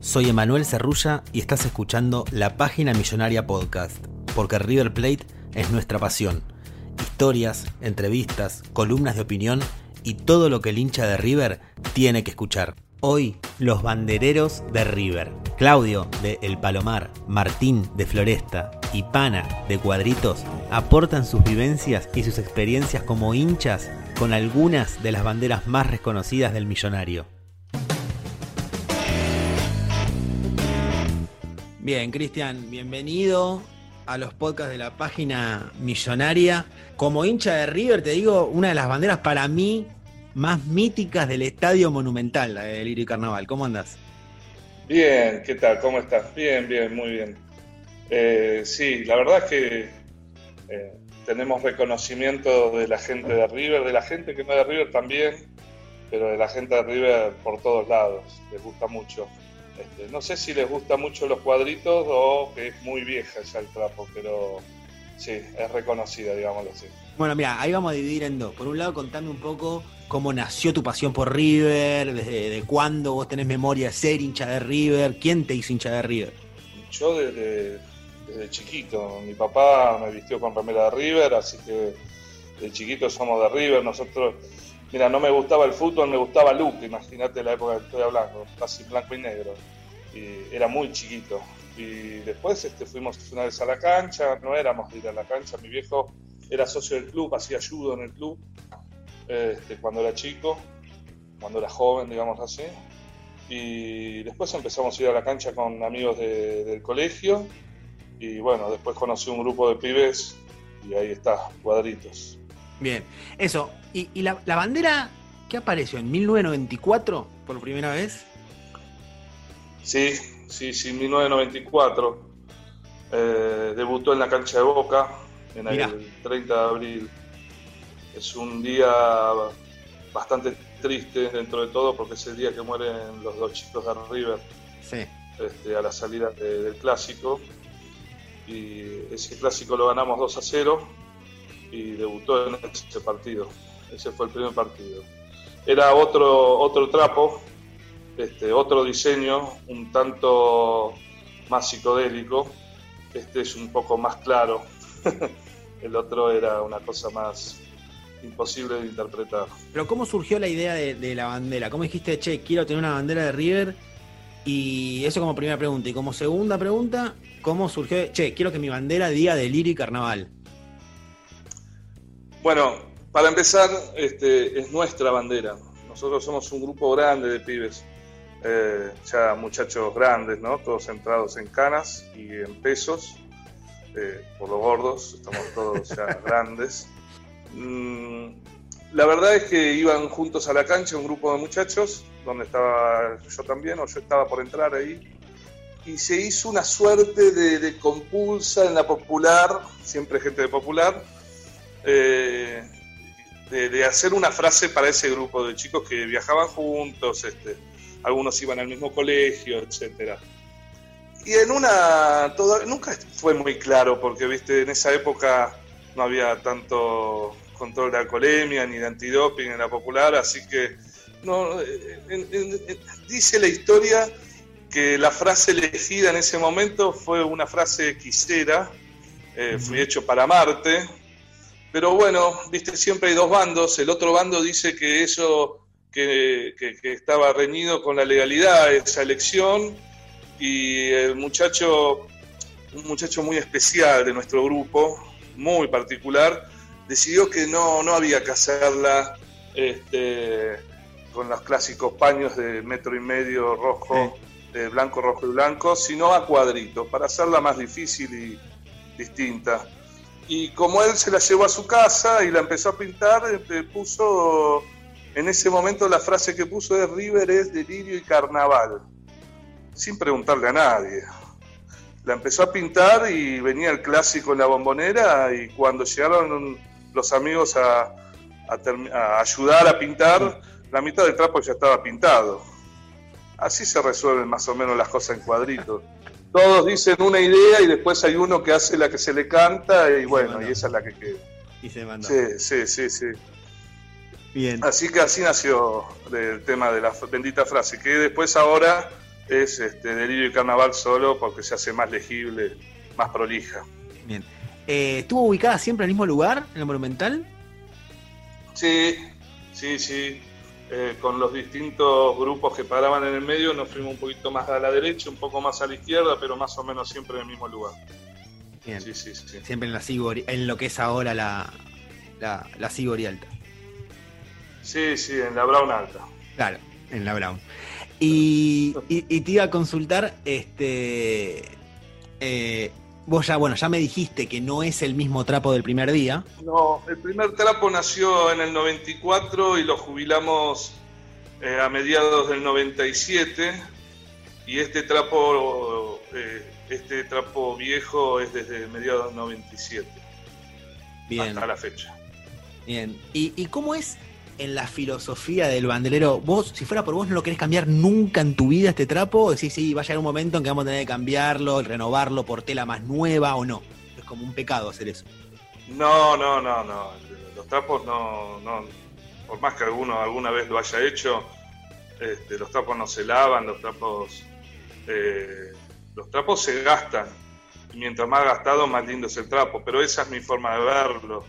Soy Emanuel Cerrulla y estás escuchando la Página Millonaria Podcast, porque River Plate es nuestra pasión. Historias, entrevistas, columnas de opinión y todo lo que el hincha de River tiene que escuchar. Hoy, los bandereros de River. Claudio de El Palomar, Martín de Floresta y Pana de Cuadritos aportan sus vivencias y sus experiencias como hinchas con algunas de las banderas más reconocidas del millonario. Bien, Cristian, bienvenido a los podcasts de la página millonaria. Como hincha de River, te digo, una de las banderas para mí más míticas del Estadio Monumental, la de Lirio Carnaval. ¿Cómo andas? Bien, ¿qué tal? ¿Cómo estás? Bien, bien, muy bien. Eh, sí, la verdad es que eh, tenemos reconocimiento de la gente de River, de la gente que no es de River también, pero de la gente de River por todos lados. Les gusta mucho. Este, no sé si les gusta mucho los cuadritos o que es muy vieja ya el trapo, pero sí, es reconocida, digámoslo así. Bueno, mira, ahí vamos a dividir en dos. Por un lado, contame un poco cómo nació tu pasión por River, desde cuándo vos tenés memoria de ser hincha de River, quién te hizo hincha de River. Yo desde, desde chiquito, mi papá me vistió con remera de River, así que de chiquito somos de River, nosotros Mira, no me gustaba el fútbol, me gustaba Luke, imagínate la época que estoy hablando, casi blanco y negro. Y era muy chiquito. Y después este, fuimos una vez a la cancha, no éramos de ir a la cancha, mi viejo era socio del club, hacía judo en el club este, cuando era chico, cuando era joven, digamos así. Y después empezamos a ir a la cancha con amigos del colegio. Y bueno, después conocí un grupo de pibes y ahí está, cuadritos. Bien, eso. ¿Y, la, bandera qué apareció en 1994 por primera vez? Sí, sí, sí, 1994. Eh, debutó en la cancha de Boca en el 30 de abril. Es un día bastante triste dentro de todo porque es el día que mueren los dos chicos de River sí. este, a la salida del clásico. Y ese clásico lo ganamos 2 a 0 y debutó en ese partido. Ese fue el primer partido. Era otro, otro trapo, este, otro diseño, un tanto más psicodélico. Este es un poco más claro. el otro era una cosa más imposible de interpretar. Pero ¿cómo surgió la idea de, la bandera? ¿Cómo dijiste, che, quiero tener una bandera de River? Y eso como primera pregunta. Y como segunda pregunta, ¿cómo surgió, che, quiero que mi bandera diga delirio y carnaval? Bueno, para empezar, este, es nuestra bandera. Nosotros somos un grupo grande de pibes, eh, ya muchachos grandes, ¿no? Todos centrados en canas y en pesos, eh, por los gordos, estamos todos ya grandes. Mm, la verdad es que iban juntos a la cancha un grupo de muchachos, donde estaba yo también, o yo estaba por entrar ahí, y se hizo una suerte de, de compulsa en la popular, siempre gente de popular, eh, de, hacer una frase para ese grupo de chicos que viajaban juntos, este, algunos iban al mismo colegio, etcétera. Y en una, nunca fue muy claro, porque viste, en esa época no había tanto control de alcoholemia ni de antidoping en la popular, así que no, eh, dice la historia que la frase elegida en ese momento fue una frase quisera, eh, fui hecho para Marte, pero bueno, viste, siempre hay dos bandos. El otro bando dice que eso que, estaba reñido con la legalidad de esa elección y el muchacho, un muchacho muy especial de nuestro grupo, muy particular, decidió que no, no había que hacerla este, con los clásicos paños de metro y medio rojo, de blanco, rojo y blanco, sino a cuadritos, para hacerla más difícil y distinta. Y como él se la llevó a su casa y la empezó a pintar, este, puso en ese momento la frase que puso de River es delirio y carnaval, sin preguntarle a nadie. La empezó a pintar y venía el clásico en la bombonera y cuando llegaron los amigos a, ayudar a pintar, la mitad del trapo ya estaba pintado. Así se resuelven más o menos las cosas en cuadritos. Todos dicen una idea y después hay uno que hace la que se le canta y, bueno, y esa es la que queda. Y se. Sí, sí, sí, sí. Bien. Así que así nació el tema de la bendita frase, que después ahora es este, delirio y carnaval solo porque se hace más legible, más prolija. Bien. Eh, ¿Estuvo ubicada siempre en el mismo lugar, en el Monumental? Sí, sí, sí. Eh, con los distintos grupos que paraban en el medio, nos fuimos un poquito más a la derecha, un poco más a la izquierda, pero más o menos siempre en el mismo lugar. Bien. Sí, sí, sí. Siempre en la en lo que es ahora la, la, la Alta. Sí, sí, en la Brown Alta. Claro, en la Brown. Y, te iba a consultar, este, eh, vos ya, bueno, ya me dijiste que no es el mismo trapo del primer día. No, el primer trapo nació en el 94 y lo jubilamos eh, a mediados del 97 y este trapo, eh, este trapo viejo es desde mediados del 97. Bien. Hasta la fecha. Bien. ¿Y, y cómo es en la filosofía del banderero, vos, si fuera por vos, no lo querés cambiar nunca en tu vida este trapo? ¿O decís, sí, va a llegar un momento en que vamos a tener que cambiarlo, renovarlo por tela más nueva o no? Es como un pecado hacer eso. No, no, no, no. Los trapos no, no por más que alguno alguna vez lo haya hecho, este, los trapos no se lavan, los trapos, eh, los trapos se gastan. Y mientras más gastado, más lindo es el trapo. Pero esa es mi forma de verlo.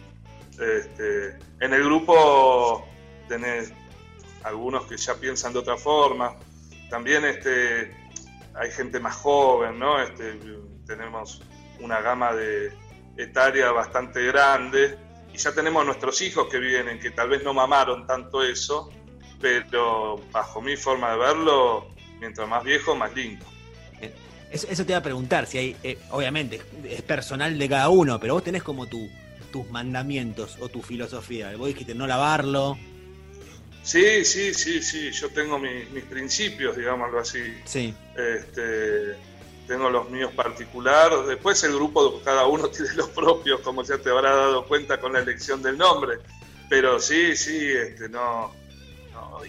Este, en el grupo tenés algunos que ya piensan de otra forma. También este, hay gente más joven, ¿no? Este, tenemos una gama de etaria bastante grande y ya tenemos nuestros hijos que vienen, que tal vez no mamaron tanto eso, pero bajo mi forma de verlo, mientras más viejo, más lindo. Eso, te iba a preguntar, si hay, eh, obviamente, es personal de cada uno, pero vos tenés como tu, tus mandamientos o tu filosofía. Vos dijiste no lavarlo, Sí, sí, sí, sí. Yo tengo mis principios, digámoslo así. Sí. Este, tengo los míos particulares. Después el grupo, cada uno tiene los propios, como ya te habrá dado cuenta con la elección del nombre. Pero sí, sí, este, no.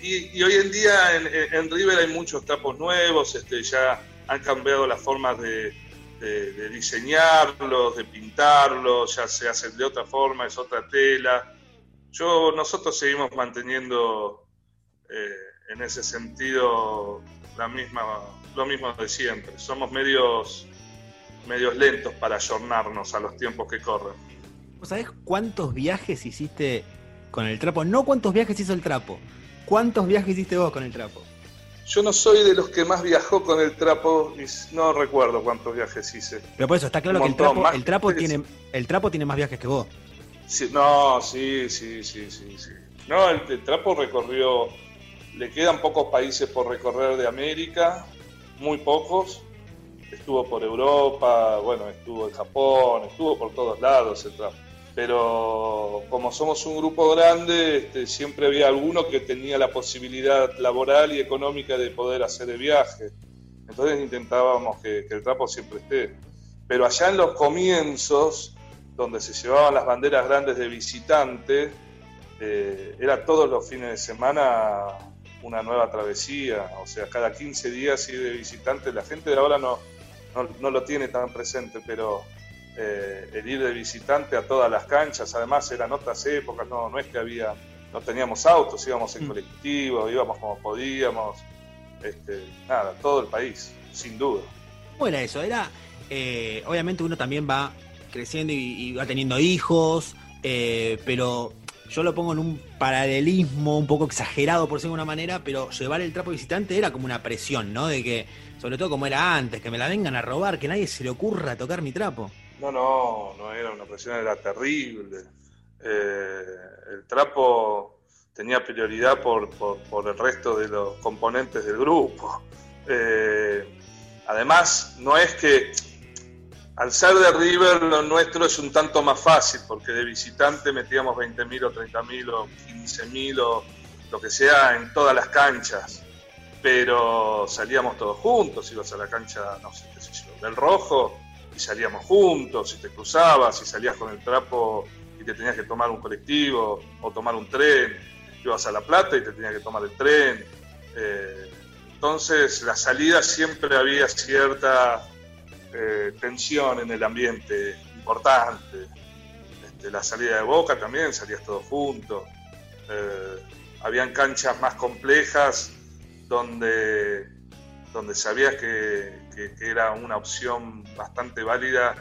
Y, hoy en día en, River hay muchos tapos nuevos, este, ya han cambiado las formas de, de diseñarlos, de pintarlos, ya se hacen de otra forma, es otra tela yo, nosotros seguimos manteniendo eh, en ese sentido la misma, lo mismo de siempre. Somos medios, medios lentos para ayornarnos a los tiempos que corren. ¿Sabés cuántos viajes hiciste con el trapo? No cuántos viajes hizo el trapo. ¿Cuántos viajes hiciste vos con el trapo? Yo no soy de los que más viajó con el trapo y no recuerdo cuántos viajes hice. Pero por eso está claro que el trapo, el trapo tiene, el trapo tiene más viajes que vos no, sí, sí, sí, sí, sí. No, el, Trapo recorrió, le quedan pocos países por recorrer de América, muy pocos. Estuvo por Europa, bueno, estuvo en Japón, estuvo por todos lados el. Pero como somos un grupo grande, este, siempre había alguno que tenía la posibilidad laboral y económica de poder hacer el viaje. Entonces intentábamos que el Trapo siempre esté. Pero allá en los comienzos, donde se llevaban las banderas grandes de visitante, eh, era todos los fines de semana una nueva travesía, o sea, cada 15 días ir de visitante, la gente de ahora no, no, lo tiene tan presente, pero eh, el ir de visitante a todas las canchas, además eran otras épocas, no, no es que había, no teníamos autos, íbamos en mm. colectivo, íbamos como podíamos, este, nada, todo el país, sin duda. ¿Cómo era eso? Era, eh, obviamente uno también va creciendo y, va teniendo hijos, eh, pero yo lo pongo en un paralelismo un poco exagerado por de una manera, pero llevar el trapo visitante era como una presión, ¿no? De que, sobre todo como era antes, que me la vengan a robar, que nadie se le ocurra tocar mi trapo. No, no, no era una presión, era terrible. Eh, el trapo tenía prioridad por, por, el resto de los componentes del grupo. Eh, además, no es que al ser de River lo nuestro es un tanto más fácil, porque de visitante metíamos 20.000 o 30.000 o 15.000 o lo que sea en todas las canchas, pero salíamos todos juntos, ibas a la cancha, no sé qué sé yo, del rojo y salíamos juntos, y te cruzabas, y salías con el trapo y te tenías que tomar un colectivo o tomar un tren, ibas a La Plata y te tenías que tomar el tren. Eh, entonces, la salida siempre había cierta eh, tensión en el ambiente importante. Este, la salida de Boca también, salías todos juntos. Eh, habían canchas más complejas donde, donde sabías que, era una opción bastante válida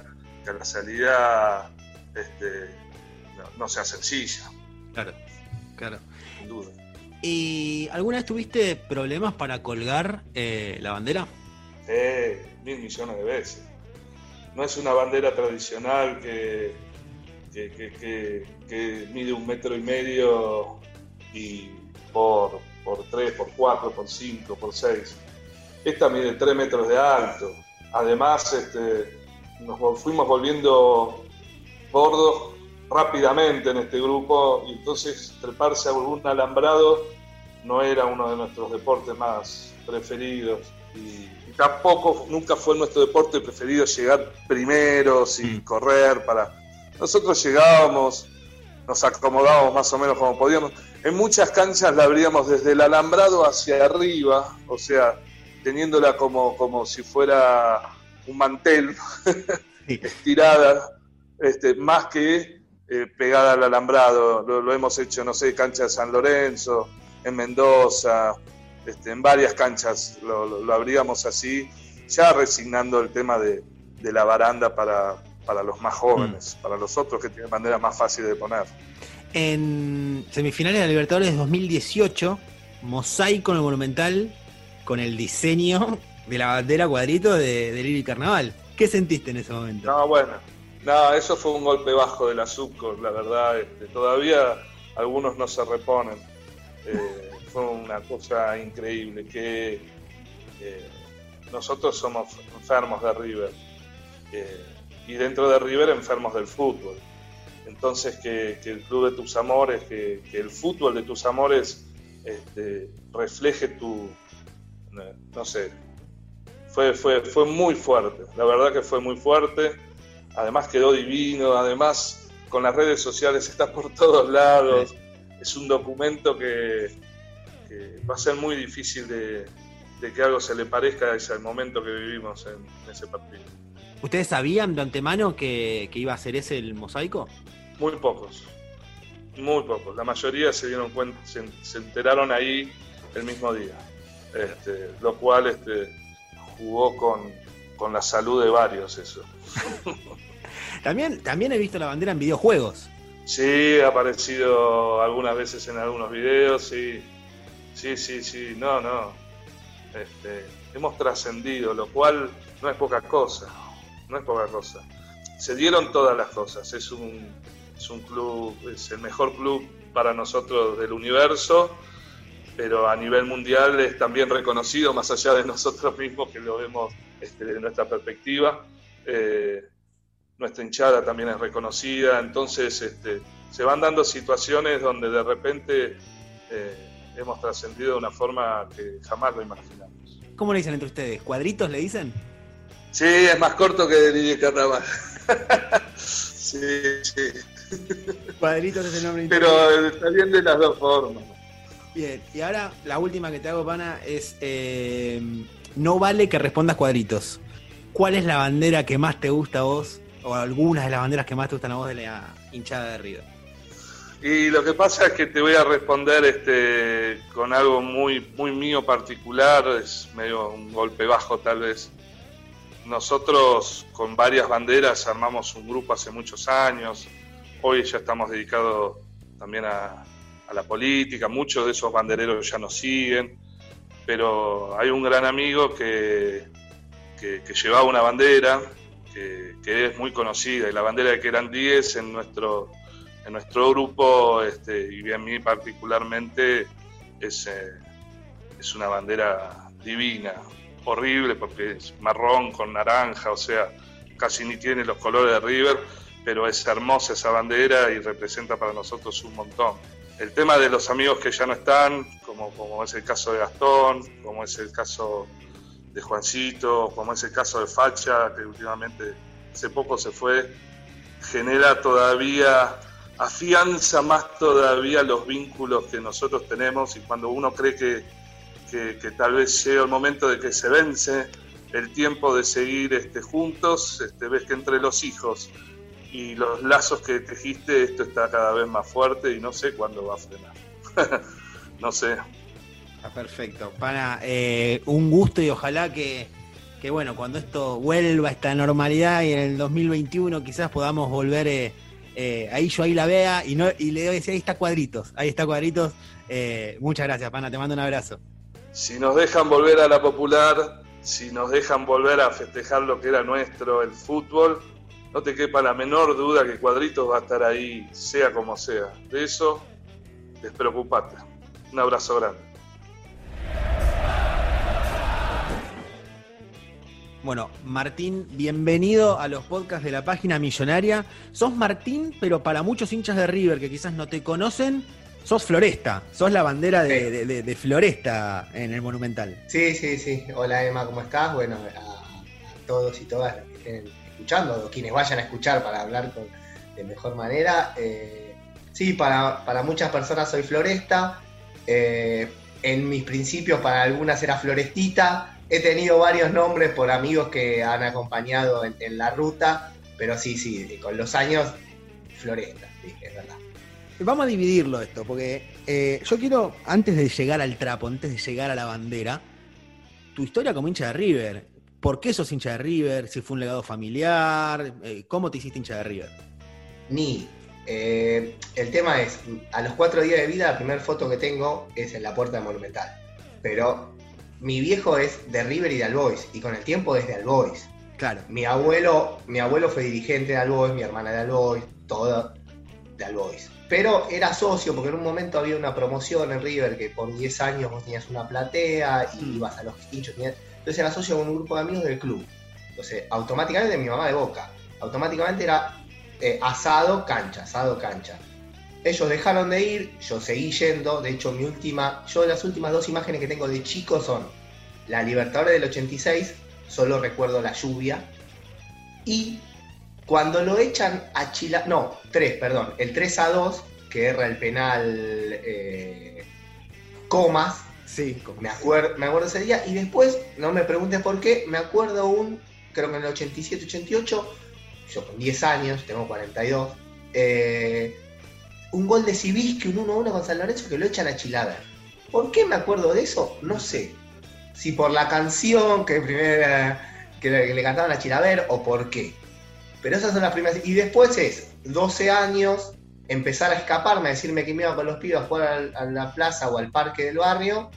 que la salida este, no, sea sencilla. Claro, claro. Sin duda. ¿Y alguna vez tuviste problemas para colgar eh, la bandera? Mil millones de veces. No es una bandera tradicional que, que, mide un metro y medio y por, por tres, por cuatro, por cinco, por seis. Esta mide tres metros de alto. Además, este, nos fuimos volviendo gordos rápidamente en este grupo y entonces treparse a algún alambrado no era uno de nuestros deportes más preferidos y tampoco nunca fue nuestro deporte preferido llegar primero sin mm. correr para nosotros llegábamos nos acomodábamos más o menos como podíamos. En muchas canchas la abríamos desde el alambrado hacia arriba o sea teniéndola como como si fuera un mantel estirada este más que eh, pegada al alambrado. Lo, lo hemos hecho no sé cancha de San Lorenzo en Mendoza este, en varias canchas lo, abríamos así, ya resignando el tema de, la baranda para, los más jóvenes, mm. para los otros que tienen manera más fácil de poner. En semifinales de la Libertadores 2018, mosaico en el Monumental con el diseño de la bandera cuadrito de, de Lili Carnaval. ¿Qué sentiste en ese momento? No, bueno, no, eso fue un golpe bajo de la la verdad. Este, todavía algunos no se reponen. Eh, fue una cosa increíble, que nosotros somos enfermos de River y dentro de River enfermos del fútbol. Entonces que, el club de tus amores, que, el fútbol de tus amores este, refleje tu, no sé, fue, fue, fue muy fuerte, la verdad que fue muy fuerte, además quedó divino, además con las redes sociales está por todos lados, es un documento que, va a ser muy difícil de, que algo se le parezca a ese momento que vivimos en, ese partido. ¿Ustedes sabían de antemano que, iba a ser ese el mosaico? Muy pocos, muy pocos. La mayoría se dieron cuenta, se, enteraron ahí el mismo día, este, lo cual este, jugó con, la salud de varios eso. también, también he visto la bandera en videojuegos. Sí, ha aparecido algunas veces en algunos videos, sí. Sí, sí, sí, no, no. Este, hemos trascendido, lo cual no es poca cosa, no es poca cosa. Se dieron todas las cosas, es un, es un club, es el mejor club para nosotros del universo, pero a nivel mundial es también reconocido, más allá de nosotros mismos que lo vemos este, desde nuestra perspectiva. Eh, nuestra hinchada también es reconocida, entonces este, se van dando situaciones donde de repente... Eh, hemos trascendido de una forma que jamás lo imaginamos. ¿Cómo le dicen entre ustedes? ¿Cuadritos le dicen? Sí, es más corto que de Lili Carnaval. sí, sí. Cuadritos es el nombre Pero está bien de las dos formas. Bien, y ahora la última que te hago, pana, es eh, no vale que respondas cuadritos. ¿Cuál es la bandera que más te gusta a vos? O algunas de las banderas que más te gustan a vos de la hinchada de River. Y lo que pasa es que te voy a responder este, con algo muy, muy mío particular, es medio un golpe bajo tal vez. Nosotros con varias banderas armamos un grupo hace muchos años, hoy ya estamos dedicados también a, la política, muchos de esos bandereros ya nos siguen, pero hay un gran amigo que, que, llevaba una bandera que, es muy conocida, y la bandera de que eran 10 en nuestro, en nuestro grupo, este, y a mí particularmente, es, eh, es una bandera divina, horrible porque es marrón con naranja, o sea, casi ni tiene los colores de River, pero es hermosa esa bandera y representa para nosotros un montón. El tema de los amigos que ya no están, como, como es el caso de Gastón, como es el caso de Juancito, como es el caso de Facha, que últimamente hace poco se fue, genera todavía, afianza más todavía los vínculos que nosotros tenemos y cuando uno cree que, que, tal vez llega el momento de que se vence el tiempo de seguir este, juntos, este, ves que entre los hijos y los lazos que tejiste, esto está cada vez más fuerte y no sé cuándo va a frenar. no sé. Está perfecto. Para eh, un gusto y ojalá que, que, bueno, cuando esto vuelva a esta normalidad y en el 2021 quizás podamos volver, eh, eh, ahí yo ahí la vea y, no, y le doy ahí está cuadritos, ahí está cuadritos. muchas gracias, Pana, te mando un abrazo. Si nos dejan volver a la popular, si nos dejan volver a festejar lo que era nuestro, el fútbol, no te quepa la menor duda que Cuadritos va a estar ahí, sea como sea. De eso, despreocupate. Un abrazo grande. Bueno, Martín, bienvenido a los podcasts de la página millonaria. Sos Martín, pero para muchos hinchas de River que quizás no te conocen, sos Floresta, sos la bandera de, Floresta en el Monumental. Sí, sí, sí. Hola Emma, ¿cómo estás? Bueno, a, todos y todas los que estén escuchando, o quienes vayan a escuchar para hablar de mejor manera. Eh, sí, para, muchas personas soy Floresta. Eh, en mis principios para algunas era Florestita. He tenido varios nombres por amigos que han acompañado en, la ruta, pero sí, sí, con los años, Floresta, sí, es verdad. Vamos a dividirlo esto, porque eh, yo quiero, antes de llegar al trapo, antes de llegar a la bandera, tu historia como hincha de River. ¿Por qué sos hincha de River? ¿Si fue un legado familiar? Eh, ¿Cómo te hiciste hincha de River? Ni. Eh, el tema es, a los cuatro días de vida, la primera foto que tengo es en la puerta de Monumental. Pero mi viejo es de River y de Albois, y con el tiempo es de Albois. Claro. Mi abuelo, mi abuelo fue dirigente de Albois, mi hermana de Albois, todo de Albois. Pero era socio, porque en un momento había una promoción en River que por 10 años vos tenías una platea y mm. ibas a los hinchos. Entonces era socio con un grupo de amigos del club. Entonces, automáticamente mi mamá de boca. Automáticamente era eh, asado, cancha, asado, cancha. Ellos dejaron de ir, yo seguí yendo. De hecho, mi última, yo las últimas dos imágenes que tengo de chico son la Libertadores del 86, solo recuerdo la lluvia. Y cuando lo echan a Chila, no, tres, perdón, el 3 a 2, que erra el penal eh, Comas, Sí, me acuerdo, me acuerdo ese día y después, no me preguntes por qué, me acuerdo un, creo que en el 87, 88, yo con 10 años, tengo 42, eh, un gol de Civisque, un 1-1 con San Lorenzo que lo echan a Chilaver. ¿Por qué me acuerdo de eso? No sé. Si por la canción que primero que le, cantaban a Chilaver o por qué. Pero esas son las primeras. Y después es 12 años, empezar a escaparme, a decirme que me iba con los pibes a jugar a la plaza o al parque del barrio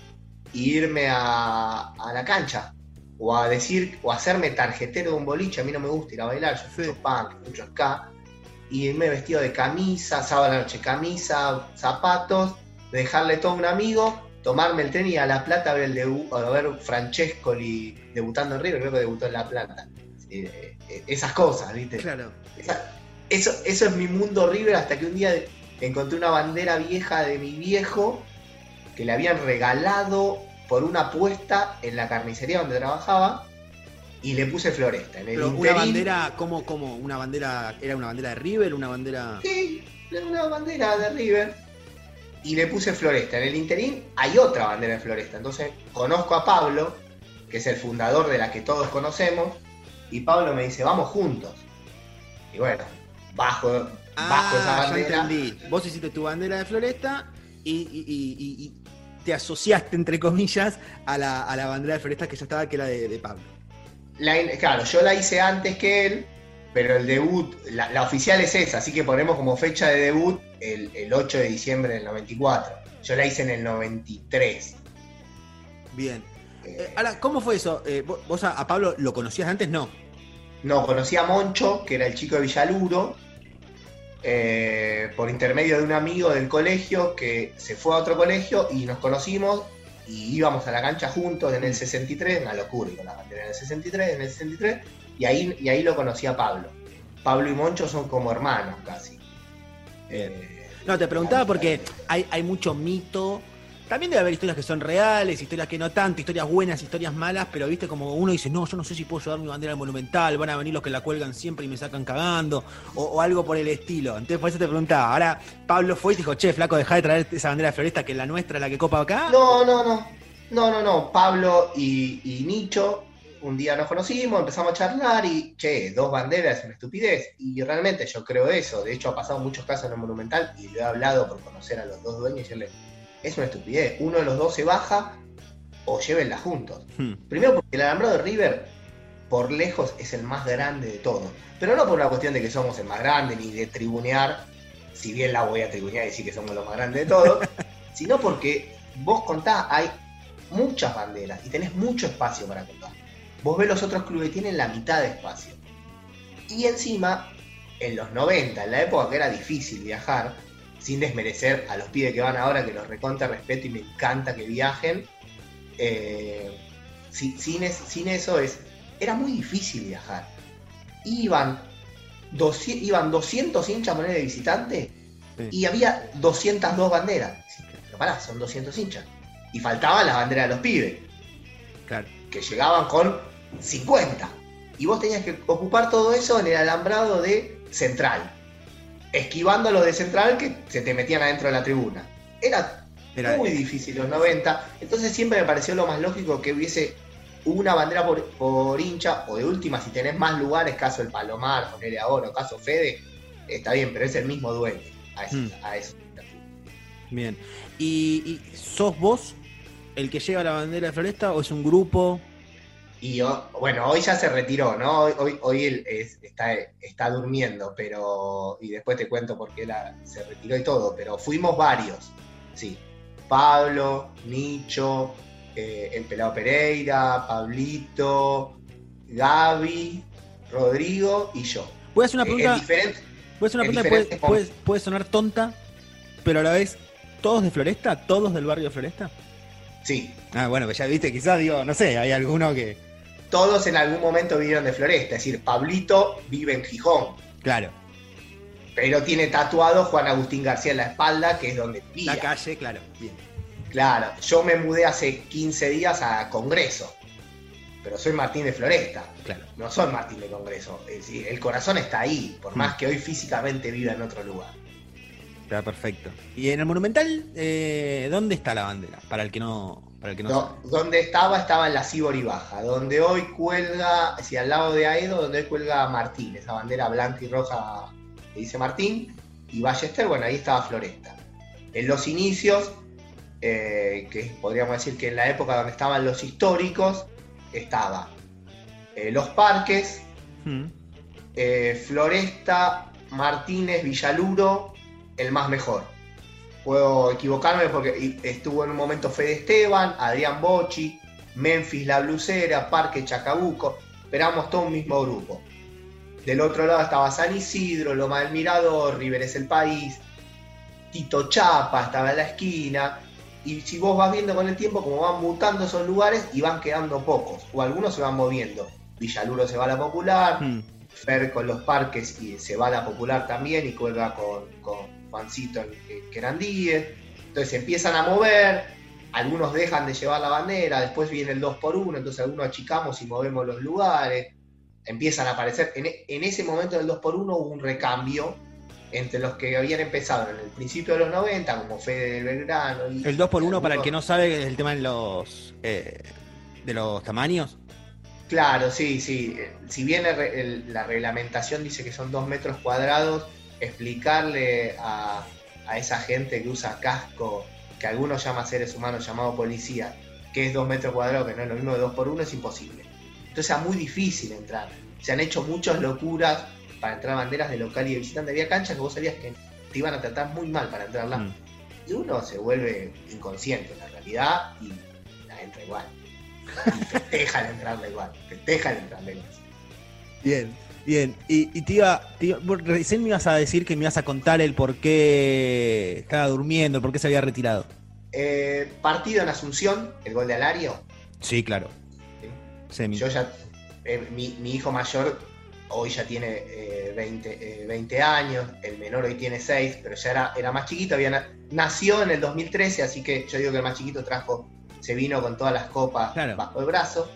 e irme a, la cancha. O a decir, o hacerme tarjetero de un boliche, a mí no me gusta ir a bailar, yo soy punk, mucho acá. Y irme vestido de camisa, sábado a la noche, camisa, zapatos, dejarle todo a un amigo, tomarme el tren y a La Plata a ver, el debu a ver Francescoli debutando en River, creo que debutó en La Plata. Eh, eh, esas cosas, ¿viste? Claro eso, eso es mi mundo horrible hasta que un día encontré una bandera vieja de mi viejo que le habían regalado por una apuesta en la carnicería donde trabajaba y le puse floresta. En el una bandera, ¿cómo, cómo? ¿Una bandera, era una bandera de River? ¿Una bandera...? Sí, una bandera de River. Y le puse floresta. En el interín hay otra bandera de floresta. Entonces conozco a Pablo, que es el fundador de la que todos conocemos, y Pablo me dice, vamos juntos. Y bueno, bajo, bajo esa ah, bandera. Vos hiciste tu bandera de floresta y, te asociaste, entre comillas, a la, bandera de floresta que ya estaba, que era de, Pablo. Claro, yo la hice antes que él pero el debut, la, oficial es esa, así que ponemos como fecha de debut el, 8 de diciembre del 94. Yo la hice en el 93. Bien. Eh, eh, ahora, ¿cómo fue eso? Eh, ¿Vos a, Pablo lo conocías antes? No. No, conocí a Moncho, que era el chico de Villaluro, por intermedio de un amigo del colegio que se fue a otro colegio y nos conocimos y íbamos a la cancha juntos en el 63, una locura, con la bandera en el 63, en el 63, y ahí, y ahí lo conocí a Pablo. Pablo y Moncho son como hermanos casi. no, te preguntaba porque hay, hay mucho mito también debe haber historias que son reales, historias que no tanto, historias buenas, historias malas, pero viste como uno dice, no, yo no sé si puedo llevar mi bandera monumental, van a venir los que la cuelgan siempre y me sacan cagando, o, algo por el estilo. Entonces por eso te preguntaba, ahora Pablo fue y dijo, che, flaco, deja de traer esa bandera de floresta que es la nuestra, la que copa acá. No, no, no. No, no, no. Pablo y, y Nicho un día nos conocimos, empezamos a charlar y, che, dos banderas es una estupidez. Y realmente yo creo eso. De hecho, ha pasado muchos casos en el Monumental y lo he hablado por conocer a los dos dueños y decirle, es una estupidez. Uno de los dos se baja o llévenla juntos. Hmm. Primero porque el alambrado de River, por lejos, es el más grande de todos. Pero no por una cuestión de que somos el más grande ni de tribunear, si bien la voy a tribunear y decir que somos los más grandes de todos, sino porque vos contás, hay muchas banderas y tenés mucho espacio para contar. Vos ves los otros clubes, tienen la mitad de espacio. Y encima, en los 90, en la época que era difícil viajar, sin desmerecer a los pibes que van ahora, que los recontra respeto y me encanta que viajen. Eh, sin, eso es, era muy difícil viajar. Iban, 200, iban 200 hinchas manera de visitante y había 202 banderas. Pero pará, son 200 hinchas. Y faltaban las banderas de los pibes. Claro. Que llegaban con 50. Y vos tenías que ocupar todo eso en el alambrado de Central esquivando a los de central que se te metían adentro de la tribuna. Era, muy difícil los 90, entonces siempre me pareció lo más lógico que hubiese una bandera por, hincha, o de última, si tenés más lugares, caso el Palomar, ponerle ahora, o caso Fede, está bien, pero es el mismo dueño a, eso. Hmm. Bien. ¿Y, sos vos el que lleva la bandera de Floresta o es un grupo? Y bueno, hoy ya se retiró, ¿no? Hoy, hoy él está, está durmiendo, pero. Y después te cuento por qué se retiró y todo, pero fuimos varios, sí. Pablo, Nicho, eh, el Pelado Pereira, Pablito, Gaby, Rodrigo y yo. Voy a hacer una pregunta. voy a hacer una pregunta puede, puede sonar tonta, pero a la vez, ¿todos de Floresta? ¿Todos del barrio de Floresta? Sí. Ah, bueno, que ya viste, quizás digo, no sé, hay alguno que todos en algún momento vivieron de Floresta. Es decir, Pablito vive en Gijón. Claro. Pero tiene tatuado Juan Agustín García en la espalda, que es donde vivía. La calle, claro. Bien. Claro, yo me mudé hace 15 días a Congreso. Pero soy Martín de Floresta. Claro. No soy Martín de Congreso. Es decir, el corazón está ahí, por más mm. que hoy físicamente viva en otro lugar. Está perfecto. ¿Y en el Monumental, eh, dónde está la bandera? Para el que no, donde estaba, estaba en la Sibori Baja, donde hoy cuelga, si al lado de Aedo, donde hoy cuelga Martín, esa bandera blanca y roja que dice Martín, y Ballester, bueno, ahí estaba Floresta. En los inicios, eh, que podríamos decir que en la época donde estaban los históricos, estaba eh, Los Parques, hmm. eh, Floresta, Martínez, Villaluro, el más mejor puedo equivocarme porque estuvo en un momento Fede Esteban, Adrián Bochi, Memphis La Blusera, Parque Chacabuco, esperamos todo un mismo grupo. Del otro lado estaba San Isidro, Loma del Mirador, River es el país, Tito Chapa estaba en la esquina. Y si vos vas viendo con el tiempo como van mutando esos lugares y van quedando pocos, o algunos se van moviendo. Villaluro se va a la popular, hmm. Fer con los parques y se va a la popular también y cuelga con Juancito en Querandíes. Entonces empiezan a mover, algunos dejan de llevar la bandera, después viene el 2 por 1 entonces algunos achicamos y movemos los lugares, empiezan a aparecer. En, ese momento del 2 por 1 hubo un recambio entre los que habían empezado en el principio de los 90, como Fede Belgrano. Y, el 2 por 1 para el que no sabe, es el tema de los, eh, de los tamaños. Claro, sí, sí. Si bien la reglamentación dice que son 2 metros cuadrados, explicarle a, esa gente que usa casco, que algunos llaman seres humanos llamado policía, que es dos metros cuadrados, que no es lo mismo de dos por uno, es imposible. Entonces es muy difícil entrar. Se han hecho muchas locuras para entrar banderas de local y de visitante. Había canchas que vos sabías que te iban a tratar muy mal para entrarla. Mm. Y uno se vuelve inconsciente en la realidad y la entra igual. Y festeja el entrarla igual. Festeja el entrarla igual. Bien, bien. Y, y te iba, te iba- vos recién me ibas a decir que me ibas a contar el por qué estaba durmiendo, el por qué se había retirado. Eh, partido en Asunción, el gol de Alario. Sí, claro. Yo ya, eh, mi, mi hijo mayor hoy ya tiene eh, 20, eh, 20 años, el menor hoy tiene 6, pero ya era, era más chiquito, había na- nació en el 2013, así que yo digo que el más chiquito trajo, se vino con todas las copas Claro. bajo el brazo.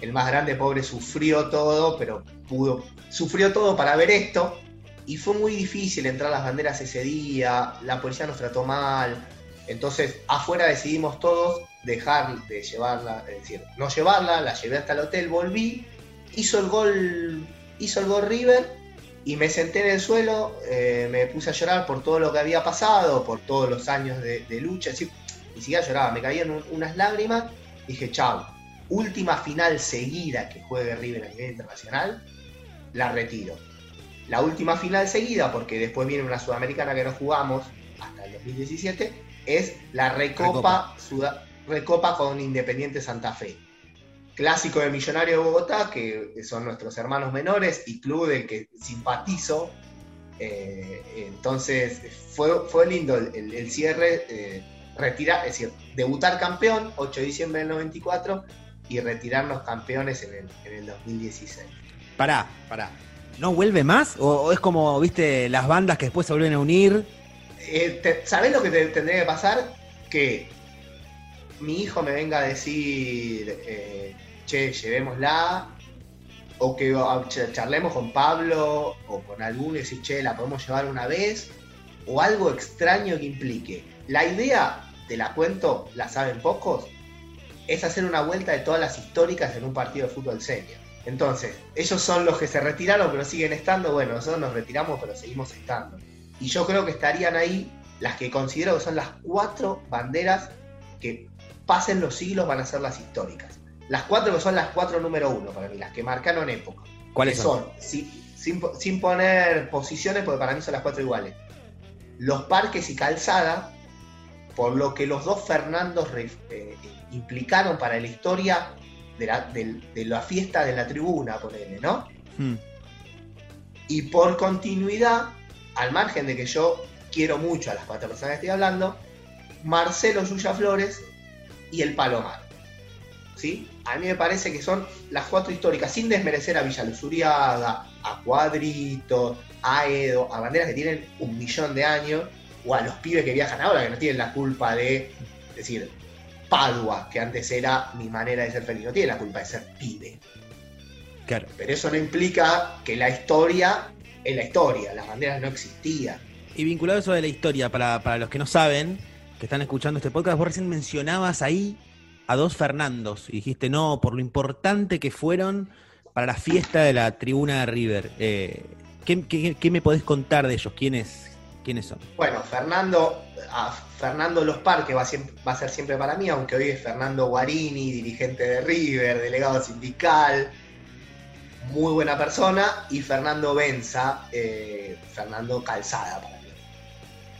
El más grande, pobre, sufrió todo, pero pudo, sufrió todo para ver esto. Y fue muy difícil entrar las banderas ese día, la policía nos trató mal. Entonces, afuera decidimos todos dejar de llevarla, es decir, no llevarla, la llevé hasta el hotel, volví, hizo el gol, hizo el gol River y me senté en el suelo, eh, me puse a llorar por todo lo que había pasado, por todos los años de, lucha, es decir, ni siquiera lloraba, me caían un- unas lágrimas, dije, chau, última final seguida que juegue River a nivel internacional, la retiro. La última final seguida, porque después viene una sudamericana que no jugamos hasta el 2017, es la Recopa, Suda- Recopa con Independiente Santa Fe. Clásico de Millonario de Bogotá, que son nuestros hermanos menores y club del que simpatizo. Eh, entonces fue, fue lindo el, el- el cierre, eh, retirar, es decir, debutar campeón, 8 de diciembre del 94, y retirarnos campeones en el, en el 2016. Pará, pará. ¿No vuelve más? ¿O, o es como, viste, las bandas que después se vuelven a unir? Eh, te- ¿Sabés lo que te- tendría que pasar? Que mi hijo me venga a decir, eh, che, llevémosla, o que ch- charlemos con Pablo o con alguno y decir, che, la podemos llevar una vez, o algo extraño que implique. La idea, te la cuento, la saben pocos, es hacer una vuelta de todas las históricas en un partido de fútbol senior. Entonces, ellos son los que se retiraron pero siguen estando, bueno, nosotros nos retiramos pero seguimos estando. Y yo creo que estarían ahí las que considero que son las cuatro banderas que pasen los siglos van a ser las históricas. Las cuatro que son las cuatro número uno para mí, las que marcaron época. ¿Cuáles que son? si- sin, sin poner posiciones, porque para mí son las cuatro iguales. Los parques y calzada, por lo que los dos Fernandos eh, implicaron para la historia de la, de la fiesta de la tribuna, ponele, ¿no? Hmm. Y por continuidad, al margen de que yo quiero mucho a las cuatro personas que estoy hablando, Marcelo Yuya Flores y el Palomar. ¿Sí? A mí me parece que son las cuatro históricas, sin desmerecer a Villaluzuriaga, a Cuadrito, a Edo, a banderas que tienen un millón de años, o a los pibes que viajan ahora, que no tienen la culpa de, decir, Padua, que antes era mi manera de ser feliz, no tiene la culpa de ser pibe. Claro. Pero eso no implica que la historia es la historia, las banderas no existían. Y vinculado a eso de la historia, para, para los que no saben, que están escuchando este podcast, vos recién mencionabas ahí a dos Fernandos y dijiste, no, por lo importante que fueron para la fiesta de la tribuna de River. Eh, ¿qué, qué, qué me podés contar de ellos? ¿Quiénes, quiénes son? Bueno, Fernando, Fernando Los Parques va a, ser siempre para mí, aunque hoy es Fernando Guarini, dirigente de River, delegado sindical, muy buena persona, y Fernando Benza, eh, Fernando Calzada para mí.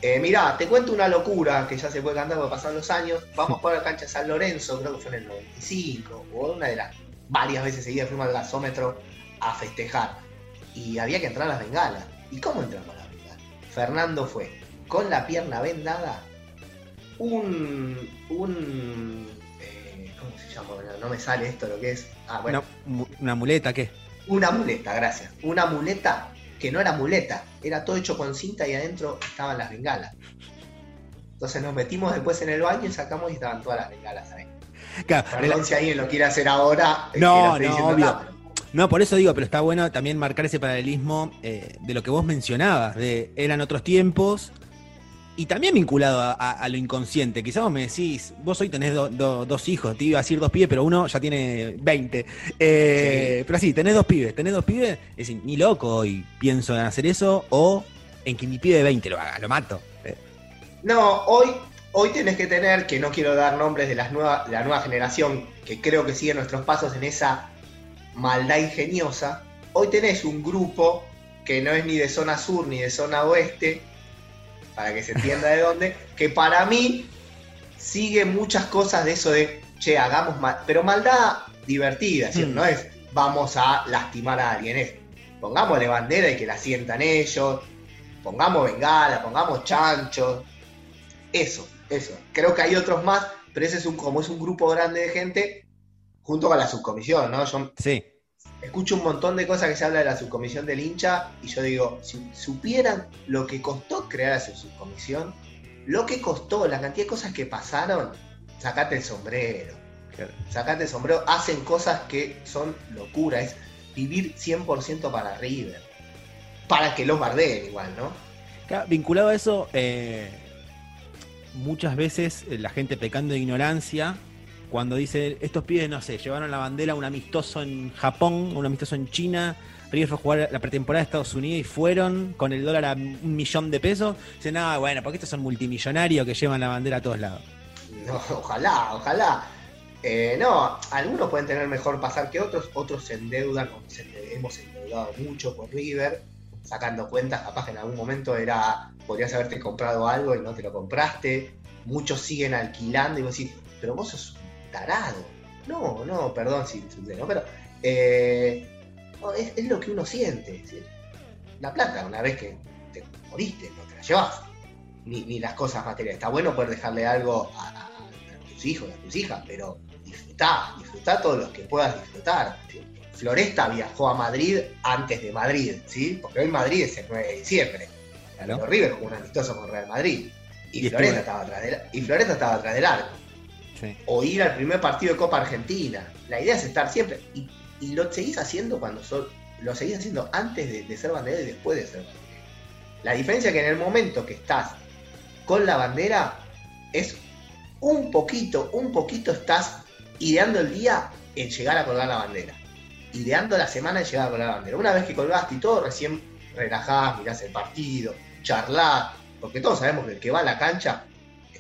Eh, mirá, te cuento una locura que ya se puede cantar porque pasan los años. Vamos a la cancha San Lorenzo, creo que fue en el 95, o una de las varias veces seguidas fuimos al gasómetro a festejar. Y había que entrar a las bengalas. ¿Y cómo entramos? Fernando fue con la pierna vendada, un. un eh, ¿Cómo se llama? No, no me sale esto lo que es. Ah, bueno. Una, mu- una muleta, ¿qué? Una muleta, gracias. Una muleta que no era muleta, era todo hecho con cinta y adentro estaban las bengalas. Entonces nos metimos después en el baño y sacamos y estaban todas las bengalas ahí. Claro, Perdón si alguien lo quiere hacer ahora. eh, No, no, diciendo obvio. No, por eso digo, pero está bueno también marcar ese paralelismo eh, de lo que vos mencionabas, de eran otros tiempos y también vinculado a, a- a lo inconsciente. Quizás vos me decís, vos hoy tenés do- do- dos hijos, te iba a decir dos pibes, pero uno ya tiene 20. Eh, Pero sí, tenés dos pibes, tenés dos pibes, es decir, ni loco hoy pienso en hacer eso o en que mi pibe de 20 lo haga, lo mato. Eh, No, hoy, hoy tenés que tener, que no quiero dar nombres de las nueva, de la nueva generación, que creo que sigue nuestros pasos en esa maldad ingeniosa. Hoy tenés un grupo que no es ni de zona sur ni de zona oeste, para que se entienda de dónde, que para mí sigue muchas cosas de eso de, che, hagamos mal, pero maldad divertida, ¿sí? Mm. no es vamos a lastimar a alguien, es pongámosle bandera y que la sientan ellos, pongamos bengala, pongamos chanchos, eso, eso. Creo que hay otros más, pero ese es un, como es un grupo grande de gente, junto con la subcomisión, ¿no? Yo Sí. escucho un montón de cosas que se habla de la subcomisión del hincha y yo digo, si supieran lo que costó crear a su subcomisión, lo que costó, la cantidad de cosas que pasaron, sacate el sombrero. Sacate el sombrero, hacen cosas que son locura, es vivir 100% para River. Para que los bardeen igual, ¿no? Claro, vinculado a eso, eh, muchas veces eh, la gente pecando de ignorancia, cuando dice, estos pibes, no sé, llevaron la bandera a un amistoso en Japón, un amistoso en China, River fue a jugar la pretemporada de Estados Unidos y fueron con el dólar a un millón de pesos, dicen, no, bueno, porque estos son multimillonarios que llevan la bandera a todos lados. Ojalá, ojalá. Eh, no, algunos pueden tener mejor pasar que otros, otros se endeudan, hemos endeudado mucho por River, sacando cuentas, capaz que en algún momento era, podrías haberte comprado algo y no te lo compraste, muchos siguen alquilando y vos decís, pero vos sos tarado. No, no, perdón si ¿no? Pero eh, no, es, es lo que uno siente. ¿sí? La plata, una vez que te moriste, no te la llevas. Ni, ni las cosas materiales. Está bueno poder dejarle algo a, a- a tus hijos, a tus hijas, pero disfrutá, disfrutá todos los que puedas disfrutar. ¿sí? Floresta viajó a Madrid antes de Madrid, ¿sí? Porque hoy Madrid es el 9 de diciembre. Pero River jugó un amistoso con Real Madrid. Y, Y Floresta, estuvo- estaba atrás del, y Floresta estaba atrás del arco O ir al primer partido de Copa Argentina. La idea es estar siempre. Y, y lo seguís haciendo cuando sos. Lo seguís haciendo antes de, de ser bandera y después de ser bandera. La diferencia es que en el momento que estás con la bandera es un poquito, un poquito estás ideando el día en llegar a colgar la bandera. Ideando la semana en llegar a colgar la bandera. Una vez que colgaste y todo, recién relajás, mirás el partido, charlás. Porque todos sabemos que el que va a la cancha